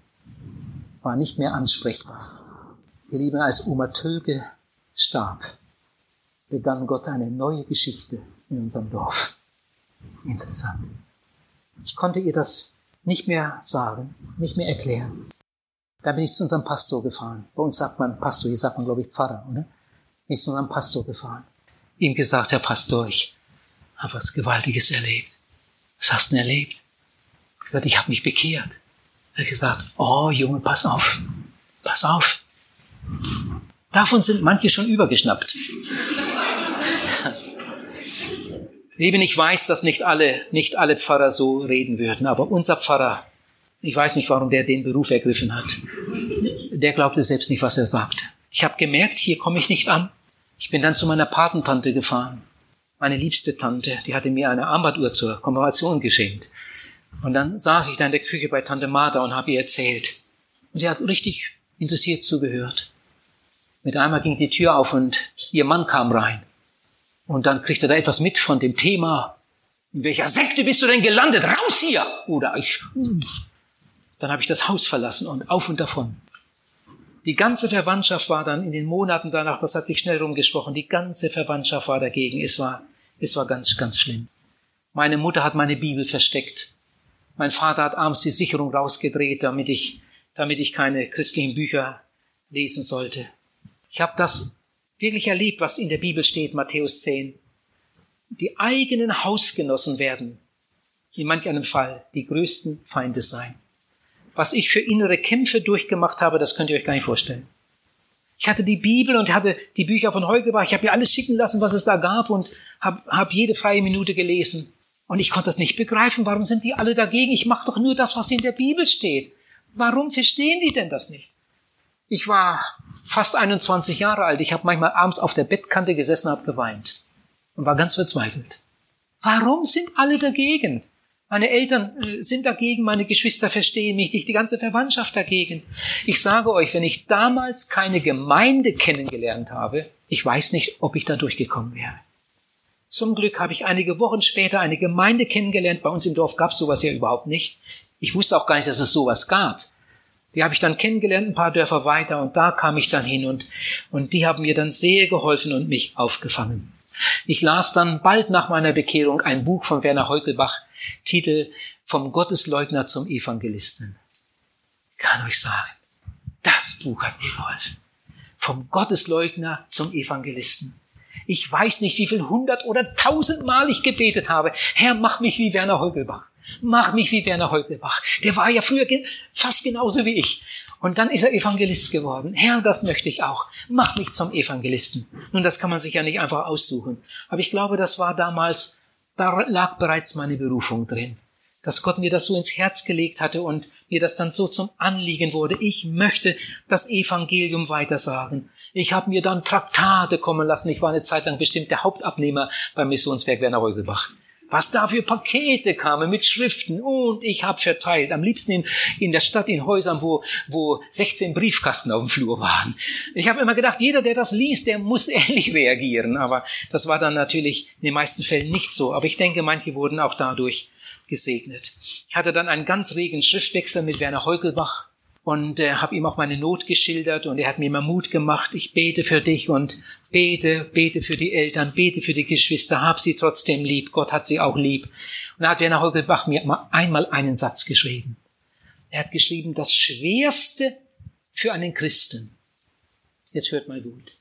war nicht mehr ansprechbar. Ihr Lieben, als Oma Tölke starb, begann Gott eine neue Geschichte in unserem Dorf. Interessant. Ich konnte ihr das nicht mehr sagen, nicht mehr erklären. Da bin ich zu unserem Pastor gefahren. Bei uns sagt man Pastor, hier sagt man, glaube ich, Pfarrer, oder? Bin ich zu unserem Pastor gefahren. Ihm gesagt, Herr Pastor, ich habe was Gewaltiges erlebt. Was hast du denn erlebt? Ich gesagt, ich habe mich bekehrt. Er hat gesagt, oh Junge, pass auf, pass auf. Davon sind manche schon übergeschnappt. Lieben, ich weiß, dass nicht alle, nicht alle Pfarrer so reden würden, aber unser Pfarrer, ich weiß nicht, warum der den Beruf ergriffen hat. Der glaubte selbst nicht, was er sagt. Ich habe gemerkt, hier komme ich nicht an. Ich bin dann zu meiner Patentante gefahren. Meine liebste Tante, die hatte mir eine Armbanduhr zur Konfirmation geschenkt. Und dann saß ich da in der Küche bei Tante Martha und habe ihr erzählt. Und die hat richtig interessiert zugehört. Mit einmal ging die Tür auf und ihr Mann kam rein. Und dann kriegte er da etwas mit von dem Thema. In welcher Sekte bist du denn gelandet? Raus hier! Oder ich. Dann habe ich das Haus verlassen und auf und davon. Die ganze Verwandtschaft war dann in den Monaten danach, das hat sich schnell rumgesprochen, die ganze Verwandtschaft war dagegen. Es war, es war ganz, ganz schlimm. Meine Mutter hat meine Bibel versteckt. Mein Vater hat abends die Sicherung rausgedreht, damit ich, damit ich keine christlichen Bücher lesen sollte. Ich habe das wirklich erlebt, was in der Bibel steht, Matthäus 10. die eigenen Hausgenossen werden in manch einem Fall die größten Feinde sein. Was ich für innere Kämpfe durchgemacht habe, das könnt ihr euch gar nicht vorstellen. Ich hatte die Bibel und hatte die Bücher von Heugebach. Ich habe mir alles schicken lassen, was es da gab und habe hab jede freie Minute gelesen. Und ich konnte das nicht begreifen. Warum sind die alle dagegen? Ich mache doch nur das, was in der Bibel steht. Warum verstehen die denn das nicht? Ich war fast 21 Jahre alt. Ich habe manchmal abends auf der Bettkante gesessen habe geweint und war ganz verzweifelt. Warum sind alle dagegen? Meine Eltern äh, sind dagegen, meine Geschwister verstehen mich nicht, die ganze Verwandtschaft dagegen. Ich sage euch, wenn ich damals keine Gemeinde kennengelernt habe, ich weiß nicht, ob ich da durchgekommen wäre. Zum Glück habe ich einige Wochen später eine Gemeinde kennengelernt. Bei uns im Dorf gab es sowas ja überhaupt nicht. Ich wusste auch gar nicht, dass es sowas gab. Die habe ich dann kennengelernt, ein paar Dörfer weiter, und da kam ich dann hin und, und die haben mir dann sehr geholfen und mich aufgefangen. Ich las dann bald nach meiner Bekehrung ein Buch von Werner Heukelbach, Titel Vom Gottesleugner zum Evangelisten. Kann euch sagen, das Buch hat mir geholfen. Vom Gottesleugner zum Evangelisten. Ich weiß nicht, wie viel hundert oder tausendmal ich gebetet habe. Herr, mach mich wie Werner Heugelbach. Mach mich wie Werner Heugelbach. Der war ja früher fast genauso wie ich. Und dann ist er Evangelist geworden. Herr, das möchte ich auch. Mach mich zum Evangelisten. Nun, das kann man sich ja nicht einfach aussuchen. Aber ich glaube, das war damals, da lag bereits meine Berufung drin. Dass Gott mir das so ins Herz gelegt hatte und mir das dann so zum Anliegen wurde. Ich möchte das Evangelium weitersagen. Ich habe mir dann Traktate kommen lassen. Ich war eine Zeit lang bestimmt der Hauptabnehmer beim Missionswerk Werner Heugelbach was da für Pakete kamen mit Schriften und ich habe verteilt. Am liebsten in, in der Stadt, in Häusern, wo, wo 16 Briefkasten auf dem Flur waren. Ich habe immer gedacht, jeder, der das liest, der muss (laughs) ähnlich reagieren. Aber das war dann natürlich in den meisten Fällen nicht so. Aber ich denke, manche wurden auch dadurch gesegnet. Ich hatte dann einen ganz regen Schriftwechsel mit Werner Heugelbach und äh, habe ihm auch meine Not geschildert und er hat mir immer Mut gemacht. Ich bete für dich und bete, bete für die Eltern, bete für die Geschwister, hab sie trotzdem lieb. Gott hat sie auch lieb. Und da hat Werner Heugelbach mir einmal einen Satz geschrieben. Er hat geschrieben, das Schwerste für einen Christen. Jetzt hört mal gut.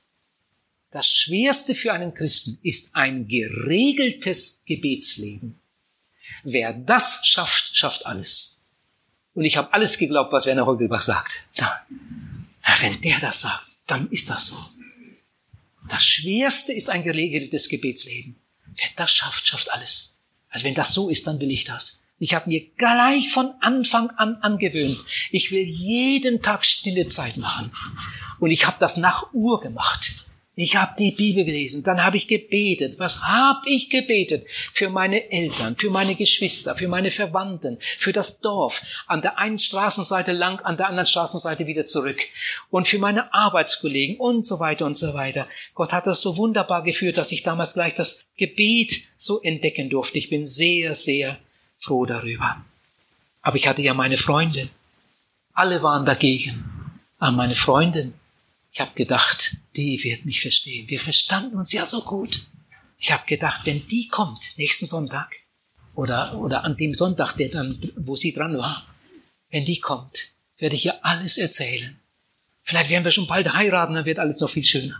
Das Schwerste für einen Christen ist ein geregeltes Gebetsleben. Wer das schafft, schafft alles. Und ich habe alles geglaubt, was Werner Heugelbach sagt. Ja. Wenn der das sagt, dann ist das so. Das Schwerste ist ein geregeltes Gebetsleben. Wer das schafft, schafft alles. Also wenn das so ist, dann will ich das. Ich habe mir gleich von Anfang an angewöhnt, ich will jeden Tag stille Zeit machen. Und ich habe das nach Uhr gemacht. Ich habe die Bibel gelesen, dann habe ich gebetet. Was habe ich gebetet? Für meine Eltern, für meine Geschwister, für meine Verwandten, für das Dorf. An der einen Straßenseite lang, an der anderen Straßenseite wieder zurück. Und für meine Arbeitskollegen und so weiter und so weiter. Gott hat das so wunderbar geführt, dass ich damals gleich das Gebet so entdecken durfte. Ich bin sehr, sehr froh darüber. Aber ich hatte ja meine Freunde. Alle waren dagegen. Aber meine Freundin, ich habe gedacht, die wird mich verstehen. Wir verstanden uns ja so gut. Ich habe gedacht, wenn die kommt nächsten Sonntag oder, oder an dem Sonntag, der dann, wo sie dran war, wenn die kommt, werde ich ihr alles erzählen. Vielleicht werden wir schon bald heiraten, dann wird alles noch viel schöner.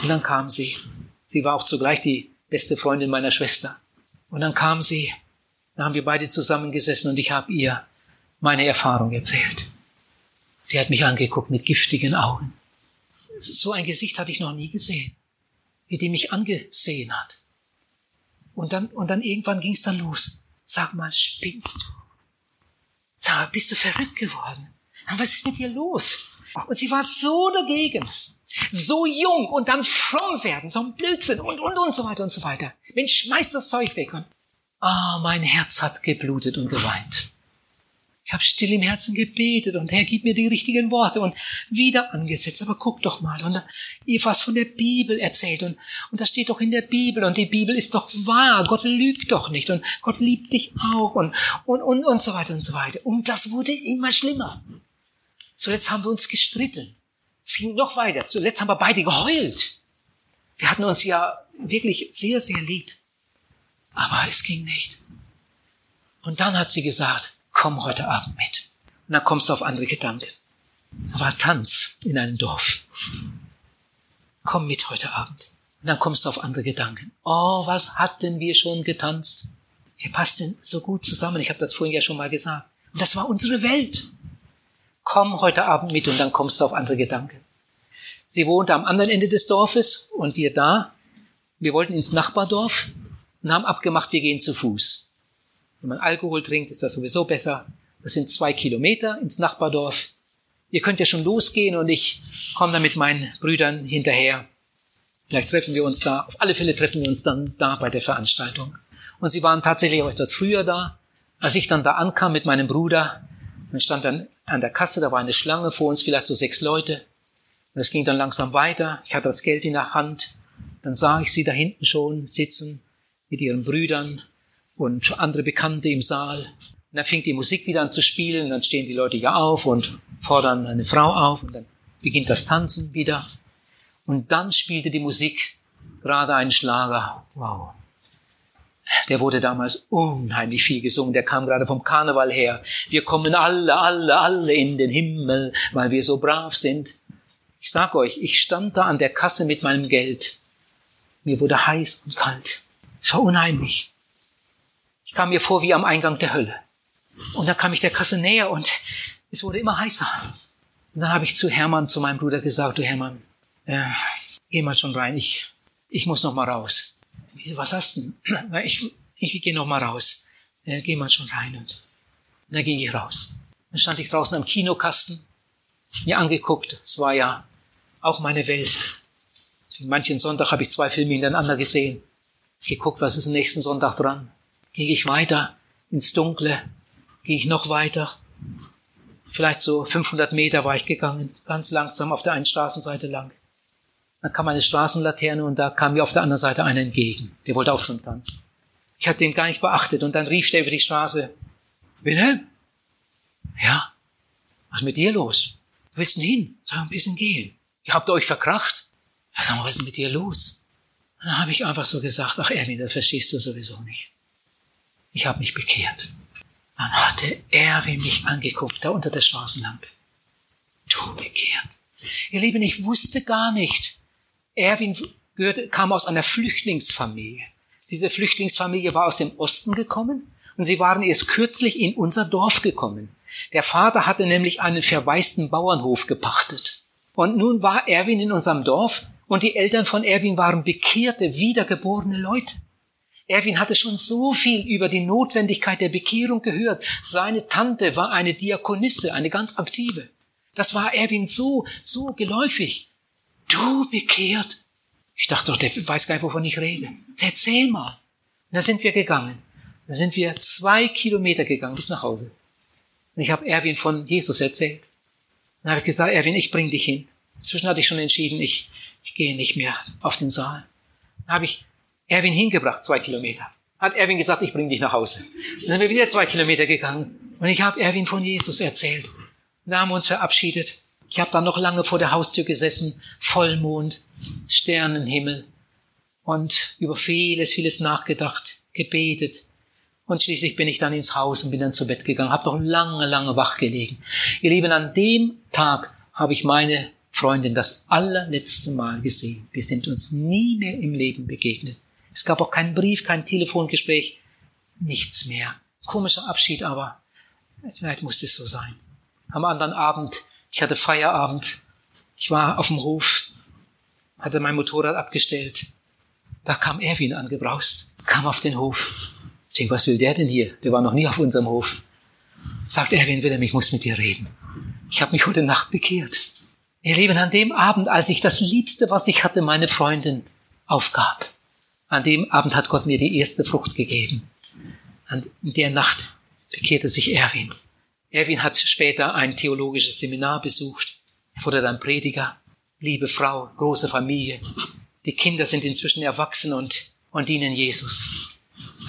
Und dann kam sie. Sie war auch zugleich die beste Freundin meiner Schwester. Und dann kam sie. Dann haben wir beide zusammengesessen und ich habe ihr meine Erfahrung erzählt. Die hat mich angeguckt mit giftigen Augen. So ein Gesicht hatte ich noch nie gesehen, wie die mich angesehen hat. Und dann, und dann irgendwann ging es dann los. Sag mal, spinnst du? Sag mal, bist du verrückt geworden? Was ist mit dir los? Und sie war so dagegen. So jung und dann fromm werden, so ein Blödsinn und, und, und so weiter und so weiter. Mensch, schmeiß das Zeug weg. Und, ah, mein Herz hat geblutet und geweint. Ich habe still im Herzen gebetet und Herr, gib mir die richtigen Worte und wieder angesetzt. Aber guck doch mal. Und ihr was von der Bibel erzählt und, und das steht doch in der Bibel und die Bibel ist doch wahr. Gott lügt doch nicht und Gott liebt dich auch und, und, und, und so weiter und so weiter. Und das wurde immer schlimmer. Zuletzt haben wir uns gestritten. Es ging noch weiter. Zuletzt haben wir beide geheult. Wir hatten uns ja wirklich sehr, sehr lieb. Aber es ging nicht. Und dann hat sie gesagt, komm heute Abend mit. Und dann kommst du auf andere Gedanken. Da war Tanz in einem Dorf. Komm mit heute Abend. Und dann kommst du auf andere Gedanken. Oh, was hatten wir schon getanzt? Wir passten so gut zusammen. Ich habe das vorhin ja schon mal gesagt. Und das war unsere Welt. Komm heute Abend mit und dann kommst du auf andere Gedanken. Sie wohnte am anderen Ende des Dorfes und wir da. Wir wollten ins Nachbardorf und haben abgemacht, wir gehen zu Fuß. Wenn man Alkohol trinkt, ist das sowieso besser. Das sind zwei Kilometer ins Nachbardorf. Ihr könnt ja schon losgehen und ich komme dann mit meinen Brüdern hinterher. Vielleicht treffen wir uns da. Auf alle Fälle treffen wir uns dann da bei der Veranstaltung. Und sie waren tatsächlich auch etwas früher da. Als ich dann da ankam mit meinem Bruder, dann stand dann an der Kasse, da war eine Schlange vor uns, vielleicht so sechs Leute. Und es ging dann langsam weiter. Ich hatte das Geld in der Hand. Dann sah ich sie da hinten schon sitzen mit ihren Brüdern und andere Bekannte im Saal. Und dann fing die Musik wieder an zu spielen. Dann stehen die Leute ja auf und fordern eine Frau auf. Und dann beginnt das Tanzen wieder. Und dann spielte die Musik gerade einen Schlager. Wow. Der wurde damals unheimlich viel gesungen. Der kam gerade vom Karneval her. Wir kommen alle, alle, alle in den Himmel, weil wir so brav sind. Ich sag euch, ich stand da an der Kasse mit meinem Geld. Mir wurde heiß und kalt. Es war unheimlich. Ich kam mir vor wie am Eingang der Hölle. Und dann kam ich der Kasse näher und es wurde immer heißer. Und dann habe ich zu Hermann, zu meinem Bruder gesagt, du Hermann, äh, geh mal schon rein, ich, ich muss noch mal raus. Was hast du denn? (clears throat) Ich, ich gehe noch mal raus. Äh, geh mal schon rein. Und, und dann ging ich raus. Dann stand ich draußen am Kinokasten, mir angeguckt. Es war ja auch meine Welt. Manchen Sonntag habe ich zwei Filme hintereinander gesehen. Geguckt, was ist am nächsten Sonntag dran. Gehe ich weiter ins Dunkle, gehe ich noch weiter. Vielleicht so 500 Meter war ich gegangen, ganz langsam auf der einen Straßenseite lang. Dann kam eine Straßenlaterne und da kam mir auf der anderen Seite einer entgegen. Der wollte auch zum Tanz. Ich hatte den gar nicht beachtet und dann rief der über die Straße, Wilhelm? Ja? Was ist mit dir los? Wo willst du denn hin? Soll ein bisschen gehen? Ihr habt euch verkracht? Ja, sag mal, was ist mit dir los? Und dann habe ich einfach so gesagt, ach Erwin, das verstehst du sowieso nicht. Ich habe mich bekehrt. Dann hatte Erwin mich angeguckt, da unter der Straßenlampe. Du bekehrt. Ihr Lieben, ich wusste gar nicht. Erwin gehörte, kam aus einer Flüchtlingsfamilie. Diese Flüchtlingsfamilie war aus dem Osten gekommen und sie waren erst kürzlich in unser Dorf gekommen. Der Vater hatte nämlich einen verwaisten Bauernhof gepachtet. Und nun war Erwin in unserem Dorf und die Eltern von Erwin waren bekehrte, wiedergeborene Leute. Erwin hatte schon so viel über die Notwendigkeit der Bekehrung gehört. Seine Tante war eine Diakonisse, eine ganz aktive. Das war Erwin so, so geläufig. Du bekehrt. Ich dachte doch, der weiß gar nicht, wovon ich rede. Erzähl mal. Und da sind wir gegangen. Da sind wir zwei Kilometer gegangen bis nach Hause. Und ich habe Erwin von Jesus erzählt. Dann habe ich gesagt, Erwin, ich bring dich hin. Inzwischen hatte ich schon entschieden, ich, ich gehe nicht mehr auf den Saal. Dann habe ich Erwin hingebracht, zwei Kilometer. Hat Erwin gesagt, ich bring dich nach Hause. Dann sind wir wieder zwei Kilometer gegangen und ich habe Erwin von Jesus erzählt. Da haben wir uns verabschiedet. Ich habe dann noch lange vor der Haustür gesessen, Vollmond, Sternenhimmel und über vieles, vieles nachgedacht, gebetet. Und schließlich bin ich dann ins Haus und bin dann zu Bett gegangen, habe doch lange, lange wach gelegen. Ihr Lieben, an dem Tag habe ich meine Freundin das allerletzte Mal gesehen. Wir sind uns nie mehr im Leben begegnet. Es gab auch keinen Brief, kein Telefongespräch, nichts mehr. Komischer Abschied, aber vielleicht musste es so sein. Am anderen Abend, ich hatte Feierabend, ich war auf dem Hof, hatte mein Motorrad abgestellt. Da kam Erwin angebraust, kam auf den Hof. Ich denke, was will der denn hier? Der war noch nie auf unserem Hof. Sagt Erwin Willem, ich muss mit dir reden. Ich habe mich heute Nacht bekehrt. Ihr Lieben, an dem Abend, als ich das Liebste, was ich hatte, meine Freundin aufgab, an dem Abend hat Gott mir die erste Frucht gegeben. An der Nacht bekehrte sich Erwin. Erwin hat später ein theologisches Seminar besucht, wurde dann Prediger, liebe Frau, große Familie. Die Kinder sind inzwischen erwachsen und, und dienen Jesus.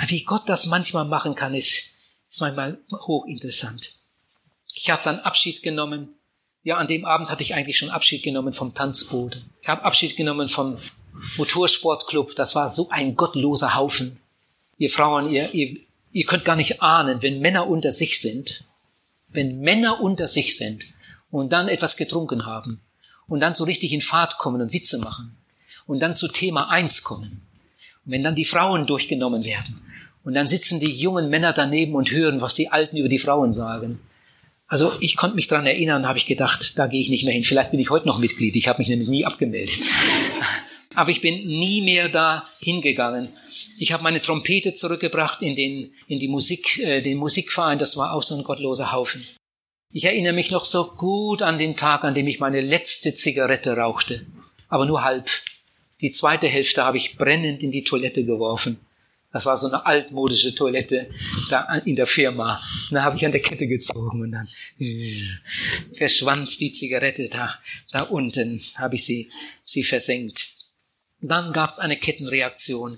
Wie Gott das manchmal machen kann, ist, ist manchmal hochinteressant. Ich habe dann Abschied genommen. Ja, an dem Abend hatte ich eigentlich schon Abschied genommen vom Tanzboden. Ich habe Abschied genommen vom Motorsportclub. Das war so ein gottloser Haufen. Ihr Frauen, ihr, ihr, ihr könnt gar nicht ahnen, wenn Männer unter sich sind, wenn Männer unter sich sind und dann etwas getrunken haben und dann so richtig in Fahrt kommen und Witze machen und dann zu Thema eins kommen. Und wenn dann die Frauen durchgenommen werden und dann sitzen die jungen Männer daneben und hören, was die Alten über die Frauen sagen. Also ich konnte mich daran erinnern, habe ich gedacht, da gehe ich nicht mehr hin. Vielleicht bin ich heute noch Mitglied, ich habe mich nämlich nie abgemeldet. Aber ich bin nie mehr da hingegangen. Ich habe meine Trompete zurückgebracht in den, in die Musik, äh, den Musikverein, das war auch so ein gottloser Haufen. Ich erinnere mich noch so gut an den Tag, an dem ich meine letzte Zigarette rauchte, aber nur halb. Die zweite Hälfte habe ich brennend in die Toilette geworfen. Das war so eine altmodische Toilette da in der Firma. Und da habe ich an der Kette gezogen und dann äh, verschwand die Zigarette da, da unten, habe ich sie, sie versenkt. Dann gab es eine Kettenreaktion.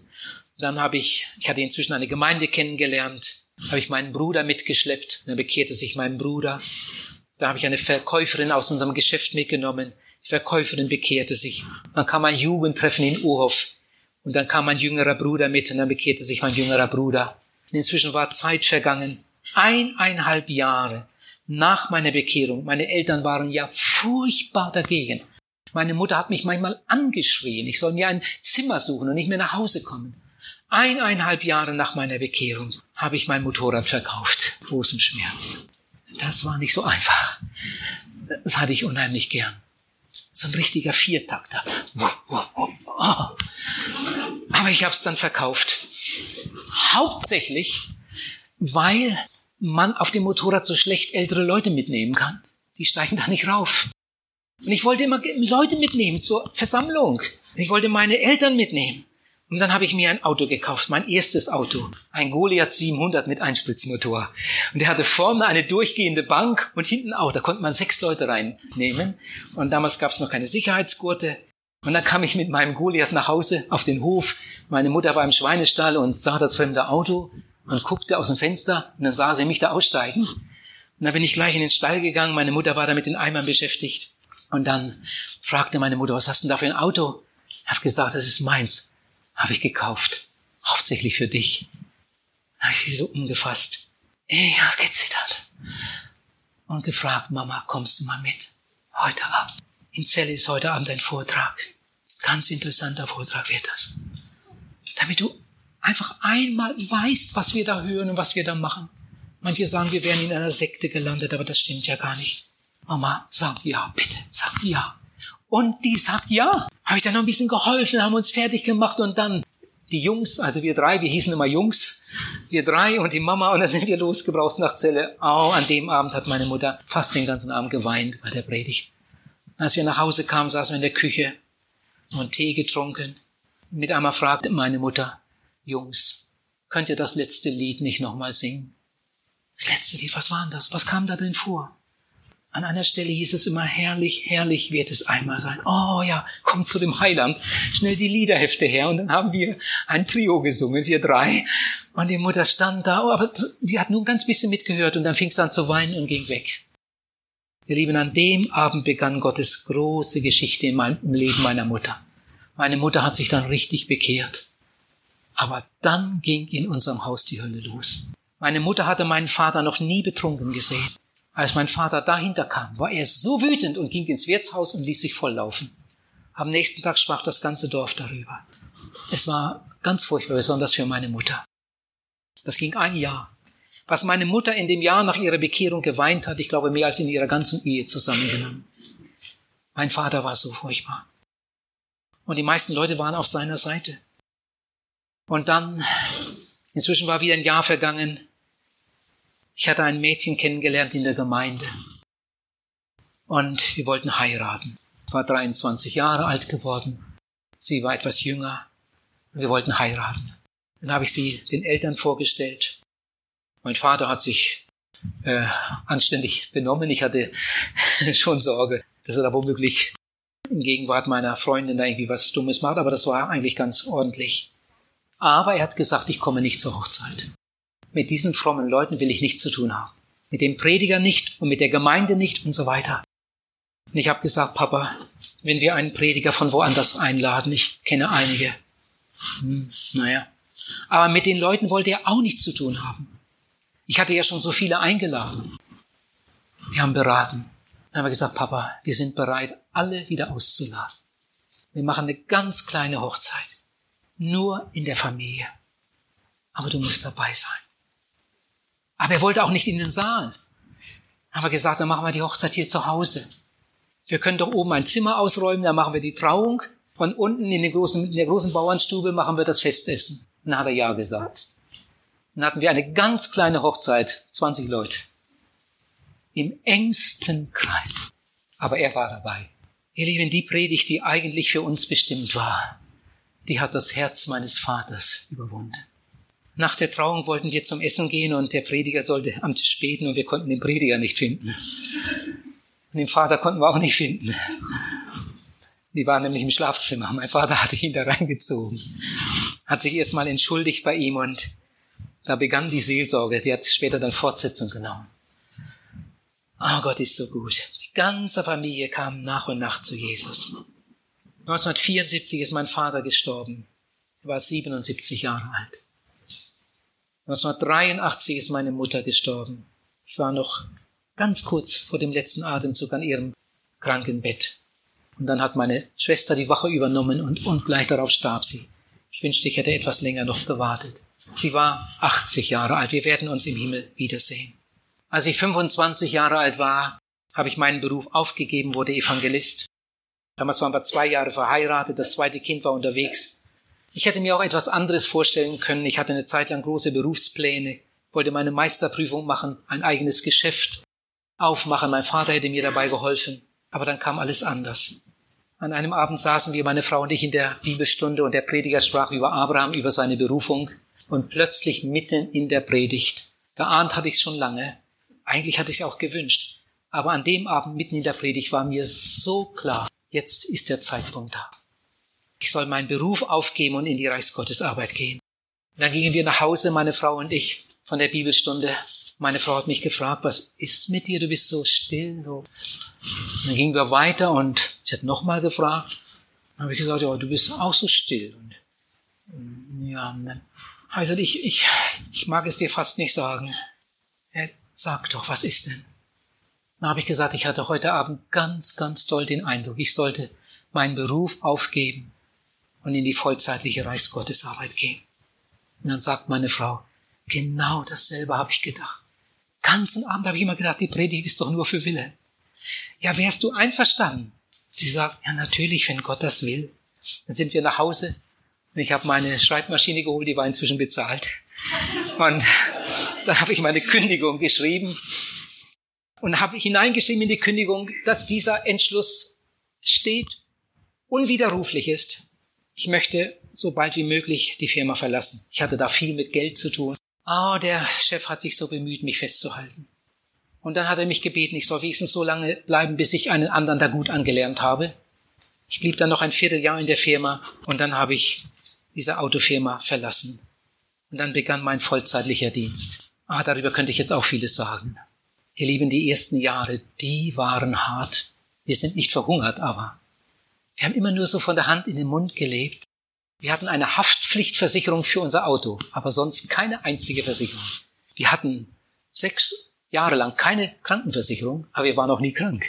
Dann habe ich, ich hatte inzwischen eine Gemeinde kennengelernt, habe ich meinen Bruder mitgeschleppt, dann bekehrte sich mein Bruder. Da habe ich eine Verkäuferin aus unserem Geschäft mitgenommen. Die Verkäuferin bekehrte sich. Dann kam ein Jugendtreffen in Urhof. Und dann kam mein jüngerer Bruder mit und dann bekehrte sich mein jüngerer Bruder. Und inzwischen war Zeit vergangen. Eineinhalb Jahre nach meiner Bekehrung. Meine Eltern waren ja furchtbar dagegen. Meine Mutter hat mich manchmal angeschrien. Ich soll mir ein Zimmer suchen und nicht mehr nach Hause kommen. Eineinhalb Jahre nach meiner Bekehrung habe ich mein Motorrad verkauft. Großem Schmerz. Das war nicht so einfach. Das hatte ich unheimlich gern. So ein richtiger Viertakter. Oh. Aber ich habe es dann verkauft. Hauptsächlich, weil man auf dem Motorrad so schlecht ältere Leute mitnehmen kann. Die steigen da nicht rauf. Und ich wollte immer Leute mitnehmen zur Versammlung. Ich wollte meine Eltern mitnehmen. Und dann habe ich mir ein Auto gekauft, mein erstes Auto. Ein Goliath 700 mit Einspritzmotor. Und der hatte vorne eine durchgehende Bank und hinten auch. Da konnte man sechs Leute reinnehmen. Und damals gab es noch keine Sicherheitsgurte. Und dann kam ich mit meinem Goliath nach Hause auf den Hof. Meine Mutter war im Schweinestall und sah das fremde Auto und guckte aus dem Fenster und dann sah sie mich da aussteigen. Und dann bin ich gleich in den Stall gegangen. Meine Mutter war da mit den Eimern beschäftigt. Und dann fragte meine Mutter, was hast du denn da für ein Auto? Ich habe gesagt, das ist meins. Habe ich gekauft. Hauptsächlich für dich. Dann habe ich sie so umgefasst. Ich habe gezittert. Und gefragt, Mama, kommst du mal mit? Heute Abend. In Zelle ist heute Abend ein Vortrag. Ganz interessanter Vortrag wird das. Damit du einfach einmal weißt, was wir da hören und was wir da machen. Manche sagen, wir wären in einer Sekte gelandet, aber das stimmt ja gar nicht. Mama, sag ja, bitte, sag ja. Und die sagt ja. Habe ich dann noch ein bisschen geholfen, haben uns fertig gemacht und dann die Jungs, also wir drei, wir hießen immer Jungs, wir drei und die Mama und dann sind wir losgebraucht nach Zelle. Oh, an dem Abend hat meine Mutter fast den ganzen Abend geweint bei der Predigt. Als wir nach Hause kamen, saßen wir in der Küche und Tee getrunken. Mit einmal fragte meine Mutter, Jungs, könnt ihr das letzte Lied nicht nochmal singen? Das letzte Lied, was war denn das? Was kam da denn vor? An einer Stelle hieß es immer, herrlich, herrlich wird es einmal sein. Oh ja, komm zu dem Heiland. Schnell die Liederhefte her. Und dann haben wir ein Trio gesungen, wir drei. Und die Mutter stand da, oh, aber die hat nur ein ganz bisschen mitgehört und dann fing es an zu weinen und ging weg. Ihr Lieben, an dem Abend begann Gottes große Geschichte meinem Leben meiner Mutter. Meine Mutter hat sich dann richtig bekehrt. Aber dann ging in unserem Haus die Hölle los. Meine Mutter hatte meinen Vater noch nie betrunken gesehen. Als mein Vater dahinter kam, war er so wütend und ging ins Wirtshaus und ließ sich volllaufen. Am nächsten Tag sprach das ganze Dorf darüber. Es war ganz furchtbar, besonders für meine Mutter. Das ging ein Jahr. Was meine Mutter in dem Jahr nach ihrer Bekehrung geweint hat, ich glaube mehr als in ihrer ganzen Ehe zusammengenommen. Mein Vater war so furchtbar. Und die meisten Leute waren auf seiner Seite. Und dann, inzwischen war wieder ein Jahr vergangen, ich hatte ein Mädchen kennengelernt in der Gemeinde. Und wir wollten heiraten. Ich war 23 Jahre alt geworden. Sie war etwas jünger. Wir wollten heiraten. Dann habe ich sie den Eltern vorgestellt. Mein Vater hat sich äh, anständig benommen. Ich hatte (laughs) schon Sorge, dass er da womöglich in Gegenwart meiner Freundin da irgendwie was Dummes macht, aber das war eigentlich ganz ordentlich. Aber er hat gesagt, ich komme nicht zur Hochzeit. Mit diesen frommen Leuten will ich nichts zu tun haben. Mit dem Prediger nicht und mit der Gemeinde nicht und so weiter. Und ich habe gesagt, Papa, wenn wir einen Prediger von woanders einladen, ich kenne einige. Hm, naja. Aber mit den Leuten wollte er auch nichts zu tun haben. Ich hatte ja schon so viele eingeladen. Wir haben beraten. Dann haben wir gesagt, Papa, wir sind bereit, alle wieder auszuladen. Wir machen eine ganz kleine Hochzeit. Nur in der Familie. Aber du musst dabei sein. Aber er wollte auch nicht in den Saal. Haben wir gesagt, dann machen wir die Hochzeit hier zu Hause. Wir können doch oben ein Zimmer ausräumen, dann machen wir die Trauung. Von unten in, großen, in der großen Bauernstube machen wir das Festessen. dann hat er Ja gesagt. Dann hatten wir eine ganz kleine Hochzeit, 20 Leute. Im engsten Kreis. Aber er war dabei. Ihr Lieben, die Predigt, die eigentlich für uns bestimmt war, die hat das Herz meines Vaters überwunden. Nach der Trauung wollten wir zum Essen gehen und der Prediger sollte am Tisch beten und wir konnten den Prediger nicht finden. Und den Vater konnten wir auch nicht finden. Die waren nämlich im Schlafzimmer. Mein Vater hatte ihn da reingezogen. Hat sich erstmal entschuldigt bei ihm und da begann die Seelsorge. Die hat später dann Fortsetzung genommen. Oh, Gott ist so gut. Die ganze Familie kam nach und nach zu Jesus. 1974 ist mein Vater gestorben. Er war 77 Jahre alt. 1983 ist meine Mutter gestorben. Ich war noch ganz kurz vor dem letzten Atemzug an ihrem Krankenbett. Und dann hat meine Schwester die Wache übernommen und, und gleich darauf starb sie. Ich wünschte, ich hätte etwas länger noch gewartet. Sie war 80 Jahre alt. Wir werden uns im Himmel wiedersehen. Als ich 25 Jahre alt war, habe ich meinen Beruf aufgegeben, wurde Evangelist. Damals waren wir zwei Jahre verheiratet, das zweite Kind war unterwegs. Ich hätte mir auch etwas anderes vorstellen können. Ich hatte eine Zeit lang große Berufspläne, wollte meine Meisterprüfung machen, ein eigenes Geschäft aufmachen. Mein Vater hätte mir dabei geholfen. Aber dann kam alles anders. An einem Abend saßen wir, meine Frau und ich, in der Bibelstunde und der Prediger sprach über Abraham, über seine Berufung. Und plötzlich mitten in der Predigt, geahnt hatte ich es schon lange, eigentlich hatte ich es auch gewünscht, aber an dem Abend mitten in der Predigt war mir so klar, jetzt ist der Zeitpunkt da. Ich soll meinen Beruf aufgeben und in die Reichsgottesarbeit gehen. Und dann gingen wir nach Hause, meine Frau und ich, von der Bibelstunde. Meine Frau hat mich gefragt, was ist mit dir? Du bist so still, so dann gingen wir weiter und sie hat nochmal gefragt. Dann habe ich gesagt, ja, du bist auch so still. Und, ja, und dann habe ich ich, ich, ich mag es dir fast nicht sagen. Er sag doch, was ist denn? Dann habe ich gesagt, ich hatte heute Abend ganz, ganz doll den Eindruck, ich sollte meinen Beruf aufgeben und in die vollzeitliche Reichsgottesarbeit gehen. Und dann sagt meine Frau, genau dasselbe habe ich gedacht. Ganzen Abend habe ich immer gedacht, die Predigt ist doch nur für Wille ja, wärst du einverstanden? Sie sagt, ja, natürlich, wenn Gott das will. Dann sind wir nach Hause und ich habe meine Schreibmaschine geholt, die war inzwischen bezahlt. Und dann habe ich meine Kündigung geschrieben und habe hineingeschrieben in die Kündigung, dass dieser Entschluss steht, unwiderruflich ist. Ich möchte so bald wie möglich die Firma verlassen. Ich hatte da viel mit Geld zu tun. Oh, der Chef hat sich so bemüht, mich festzuhalten. Und dann hat er mich gebeten, ich soll wenigstens so lange bleiben, bis ich einen anderen da gut angelernt habe. Ich blieb dann noch ein Vierteljahr in der Firma und dann habe ich diese Autofirma verlassen. Und dann begann mein vollzeitlicher Dienst. Ah, darüber könnte ich jetzt auch vieles sagen. Ihr Lieben, die ersten Jahre, die waren hart. Wir sind nicht verhungert, aber wir haben immer nur so von der Hand in den Mund gelebt. Wir hatten eine Haftpflichtversicherung für unser Auto, aber sonst keine einzige Versicherung. Wir hatten sechs jahrelang keine Krankenversicherung, aber wir waren auch nie krank.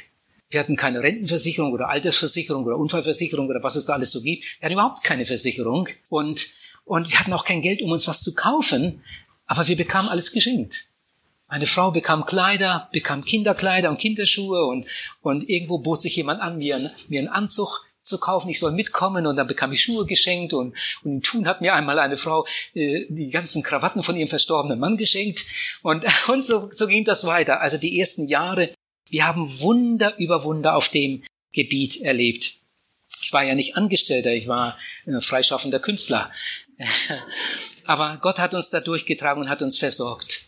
Wir hatten keine Rentenversicherung oder Altersversicherung oder Unfallversicherung oder was es da alles so gibt. Wir hatten überhaupt keine Versicherung und, und wir hatten auch kein Geld, um uns was zu kaufen, aber wir bekamen alles geschenkt. Meine Frau bekam Kleider, bekam Kinderkleider und Kinderschuhe und, und irgendwo bot sich jemand an, mir, mir einen Anzug zu kaufen, ich soll mitkommen und dann bekam ich Schuhe geschenkt und, und in Thun hat mir einmal eine Frau äh, die ganzen Krawatten von ihrem verstorbenen Mann geschenkt und, (laughs) und so, so ging das weiter. Also die ersten Jahre, wir haben Wunder über Wunder auf dem Gebiet erlebt. Ich war ja nicht Angestellter, ich war äh, freischaffender Künstler. (laughs) Aber Gott hat uns da durchgetragen und hat uns versorgt.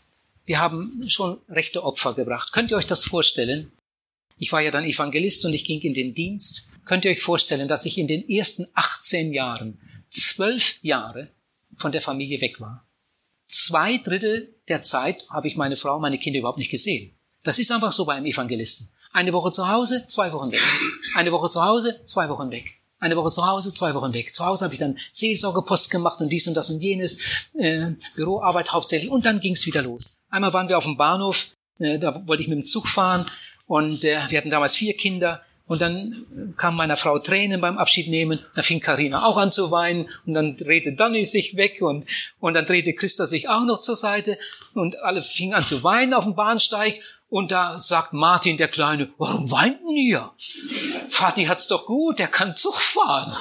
Wir haben schon rechte Opfer gebracht. Könnt ihr euch das vorstellen? Ich war ja dann Evangelist und ich ging in den Dienst. Könnt ihr euch vorstellen, dass ich in den ersten 18 Jahren zwölf Jahre von der Familie weg war? Zwei Drittel der Zeit habe ich meine Frau, meine Kinder überhaupt nicht gesehen. Das ist einfach so bei einem Evangelisten. Eine Woche zu Hause, zwei Wochen weg. Eine Woche zu Hause, zwei Wochen weg. Eine Woche zu Hause, zwei Wochen weg. Zu Hause habe ich dann Seelsorgepost gemacht und dies und das und jenes, äh, Büroarbeit hauptsächlich und dann ging es wieder los. Einmal waren wir auf dem Bahnhof, äh, da wollte ich mit dem Zug fahren und äh, wir hatten damals vier Kinder Und dann kam meiner Frau Tränen beim Abschied nehmen. Da fing Karina auch an zu weinen. Und dann drehte Danny sich weg. Und, und dann drehte Christa sich auch noch zur Seite. Und alle fingen an zu weinen auf dem Bahnsteig. Und da sagt Martin, der Kleine, warum weint denn ihr? Vati hat's doch gut, der kann Zug fahren.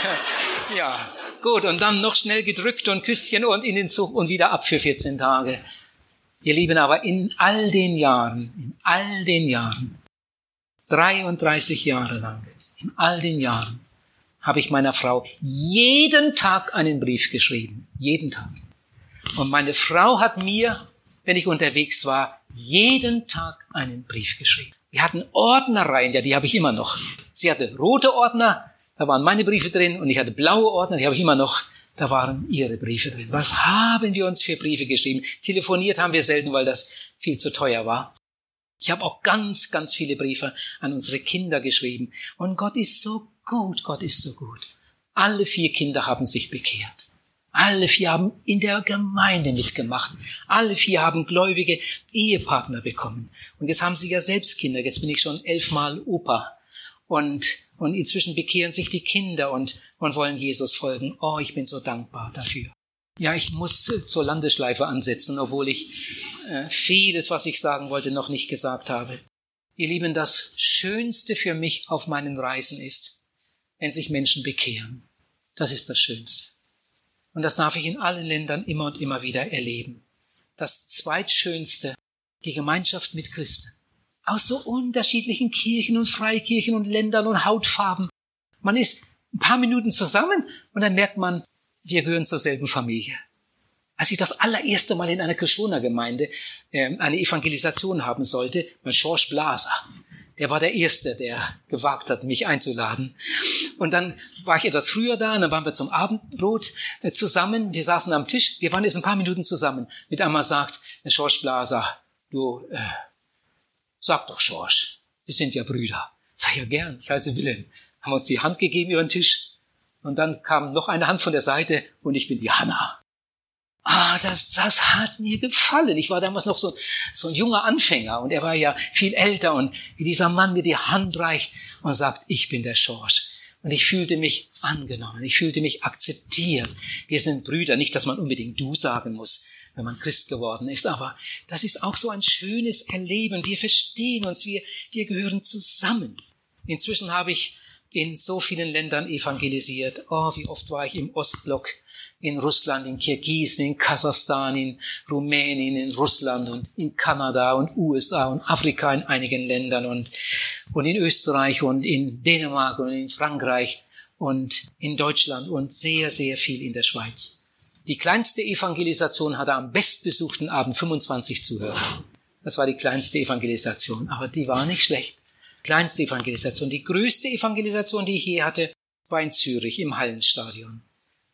(laughs) ja, gut. Und dann noch schnell gedrückt und Küsschen und in den Zug und wieder ab für 14 Tage. Ihr Lieben, aber in all den Jahren, in all den Jahren, 33 Jahre lang, in all den Jahren, habe ich meiner Frau jeden Tag einen Brief geschrieben. Jeden Tag. Und meine Frau hat mir, wenn ich unterwegs war, jeden Tag einen Brief geschrieben. Wir hatten Ordnereien, ja, die habe ich immer noch. Sie hatte rote Ordner, da waren meine Briefe drin, und ich hatte blaue Ordner, die habe ich immer noch. Da waren ihre Briefe drin. Was haben wir uns für Briefe geschrieben? Telefoniert haben wir selten, weil das viel zu teuer war. Ich habe auch ganz, ganz viele Briefe an unsere Kinder geschrieben. Und Gott ist so gut, Gott ist so gut. Alle vier Kinder haben sich bekehrt. Alle vier haben in der Gemeinde mitgemacht. Alle vier haben gläubige Ehepartner bekommen. Und jetzt haben sie ja selbst Kinder. Jetzt bin ich schon elfmal Opa. Und, und inzwischen bekehren sich die Kinder und, und wollen Jesus folgen. Oh, ich bin so dankbar dafür. Ja, ich muss zur Landeschleife ansetzen, obwohl ich vieles, was ich sagen wollte, noch nicht gesagt habe. Ihr Lieben, das Schönste für mich auf meinen Reisen ist, wenn sich Menschen bekehren. Das ist das Schönste. Und das darf ich in allen Ländern immer und immer wieder erleben. Das Zweitschönste, die Gemeinschaft mit Christen. Aus so unterschiedlichen Kirchen und Freikirchen und Ländern und Hautfarben. Man ist ein paar Minuten zusammen und dann merkt man, wir gehören zur selben Familie. Als ich das allererste Mal in einer Kirchhoner Gemeinde äh, eine Evangelisation haben sollte, mein George Blaser, der war der Erste, der gewagt hat, mich einzuladen. Und dann war ich etwas früher da, und dann waren wir zum Abendbrot äh, zusammen. Wir saßen am Tisch, wir waren jetzt ein paar Minuten zusammen. Mit einmal sagt George Blaser, du, äh, sag doch George, wir sind ja Brüder. Sag ja gern, ich heiße Wilhelm. Haben uns die Hand gegeben über den Tisch. Und dann kam noch eine Hand von der Seite und ich bin die Hanna. Ah, das, das hat mir gefallen. Ich war damals noch so, so ein junger Anfänger und er war ja viel älter und wie dieser Mann mir die Hand reicht und sagt, ich bin der Schorsch. Und ich fühlte mich angenommen, ich fühlte mich akzeptiert. Wir sind Brüder, nicht, dass man unbedingt du sagen muss, wenn man Christ geworden ist, aber das ist auch so ein schönes Erleben. Wir verstehen uns, wir, wir gehören zusammen. Inzwischen habe ich in so vielen Ländern evangelisiert. Oh, wie oft war ich im Ostblock, in Russland, in Kirgisien, in Kasachstan, in Rumänien, in Russland und in Kanada und USA und Afrika in einigen Ländern und, und in Österreich und in Dänemark und in Frankreich und in Deutschland und sehr, sehr viel in der Schweiz. Die kleinste Evangelisation hatte am bestbesuchten Abend 25 Zuhörer. Das war die kleinste Evangelisation, aber die war nicht schlecht kleinste Evangelisation. Die größte Evangelisation, die ich je hatte, war in Zürich im Hallenstadion.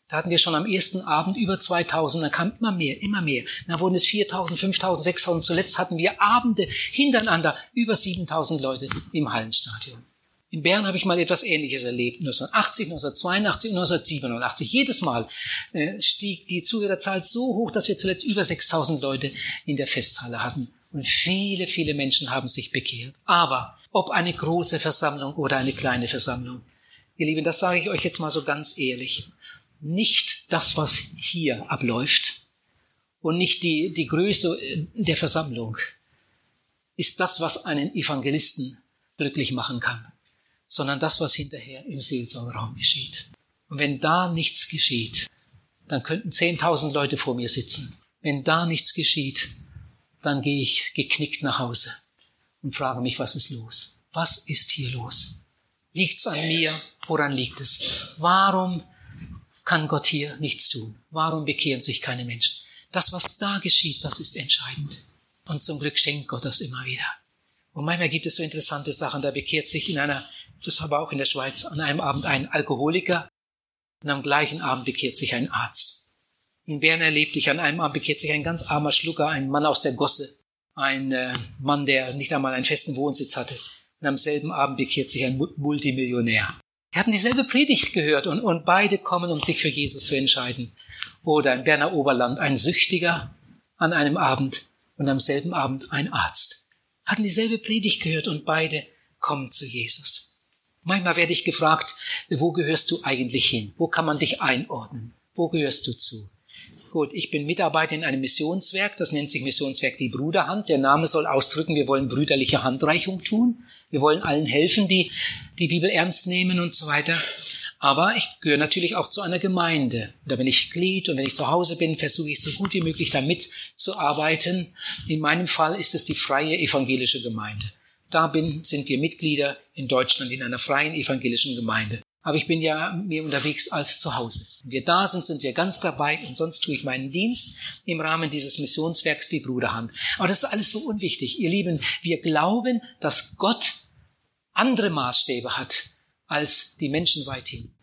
Da hatten wir schon am ersten Abend über 2000, da kam immer mehr, immer mehr. Dann wurden es 4000, 5000, 6000. Zuletzt hatten wir Abende hintereinander über 7000 Leute im Hallenstadion. In Bern habe ich mal etwas Ähnliches erlebt. 1980, 1982 und 1987. Jedes Mal äh, stieg die Zuhörerzahl so hoch, dass wir zuletzt über 6000 Leute in der Festhalle hatten. Und viele, viele Menschen haben sich bekehrt. Aber ob eine große Versammlung oder eine kleine Versammlung. Ihr Lieben, das sage ich euch jetzt mal so ganz ehrlich. Nicht das, was hier abläuft und nicht die, die Größe der Versammlung ist das, was einen Evangelisten glücklich machen kann, sondern das, was hinterher im Seelsorgeraum geschieht. Und wenn da nichts geschieht, dann könnten 10.000 Leute vor mir sitzen. Wenn da nichts geschieht, dann gehe ich geknickt nach Hause und frage mich, was ist los? Was ist hier los? Liegt's an mir? Woran liegt es? Warum kann Gott hier nichts tun? Warum bekehren sich keine Menschen? Das, was da geschieht, das ist entscheidend. Und zum Glück schenkt Gott das immer wieder. Und manchmal gibt es so interessante Sachen. Da bekehrt sich in einer, das aber auch in der Schweiz, an einem Abend ein Alkoholiker und am gleichen Abend bekehrt sich ein Arzt. In Bern erlebte ich, an einem Abend bekehrt sich ein ganz armer Schlucker, ein Mann aus der Gosse ein äh, Mann, der nicht einmal einen festen Wohnsitz hatte. Und am selben Abend bekehrt sich ein Multimillionär. Wir hatten dieselbe Predigt gehört und, und beide kommen, um sich für Jesus zu entscheiden. Oder im Berner Oberland ein Süchtiger an einem Abend und am selben Abend ein Arzt. Hatten dieselbe Predigt gehört und beide komm zu Jesus. Manchmal werde ich gefragt, wo gehörst du eigentlich hin? Wo kann man dich einordnen? Wo gehörst du zu? Gut, ich bin Mitarbeiter in einem Missionswerk, das nennt sich Missionswerk die Bruderhand. Der Name soll ausdrücken, wir wollen brüderliche Handreichung tun. Wir wollen allen helfen, die die Bibel ernst nehmen und so weiter. Aber ich gehöre natürlich auch zu einer Gemeinde. Da bin ich Glied und wenn ich zu Hause bin, versuche ich so gut wie möglich da mitzuarbeiten. In meinem Fall ist es die freie evangelische Gemeinde. Da bin, sind wir Mitglieder in Deutschland in einer freien evangelischen Gemeinde. Aber ich bin ja mehr unterwegs als zu Hause. Wenn wir da sind, sind wir ganz dabei und sonst tue ich meinen Dienst im Rahmen dieses Missionswerks die Bruderhand. Aber das ist alles so unwichtig. Ihr Lieben, wir glauben, dass Gott andere Maßstäbe hat als die Menschen weithin.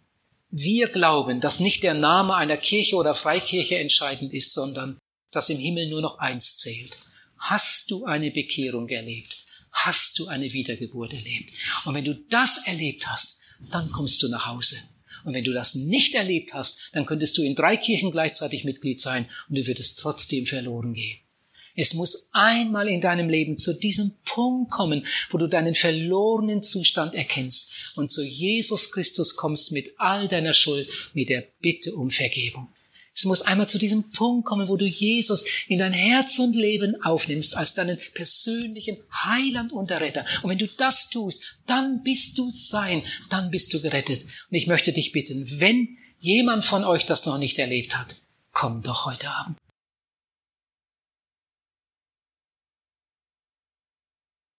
Wir glauben, dass nicht der Name einer Kirche oder Freikirche entscheidend ist, sondern dass im Himmel nur noch eins zählt. Hast du eine Bekehrung erlebt? Hast du eine Wiedergeburt erlebt? Und wenn du das erlebt hast, dann kommst du nach Hause. Und wenn du das nicht erlebt hast, dann könntest du in drei Kirchen gleichzeitig Mitglied sein und du würdest trotzdem verloren gehen. Es muss einmal in deinem Leben zu diesem Punkt kommen, wo du deinen verlorenen Zustand erkennst und zu Jesus Christus kommst mit all deiner Schuld, mit der Bitte um Vergebung. Es muss einmal zu diesem Punkt kommen, wo du Jesus in dein Herz und Leben aufnimmst als deinen persönlichen Heiland und Retter. Und wenn du das tust, dann bist du sein, dann bist du gerettet. Und ich möchte dich bitten, wenn jemand von euch das noch nicht erlebt hat, komm doch heute Abend.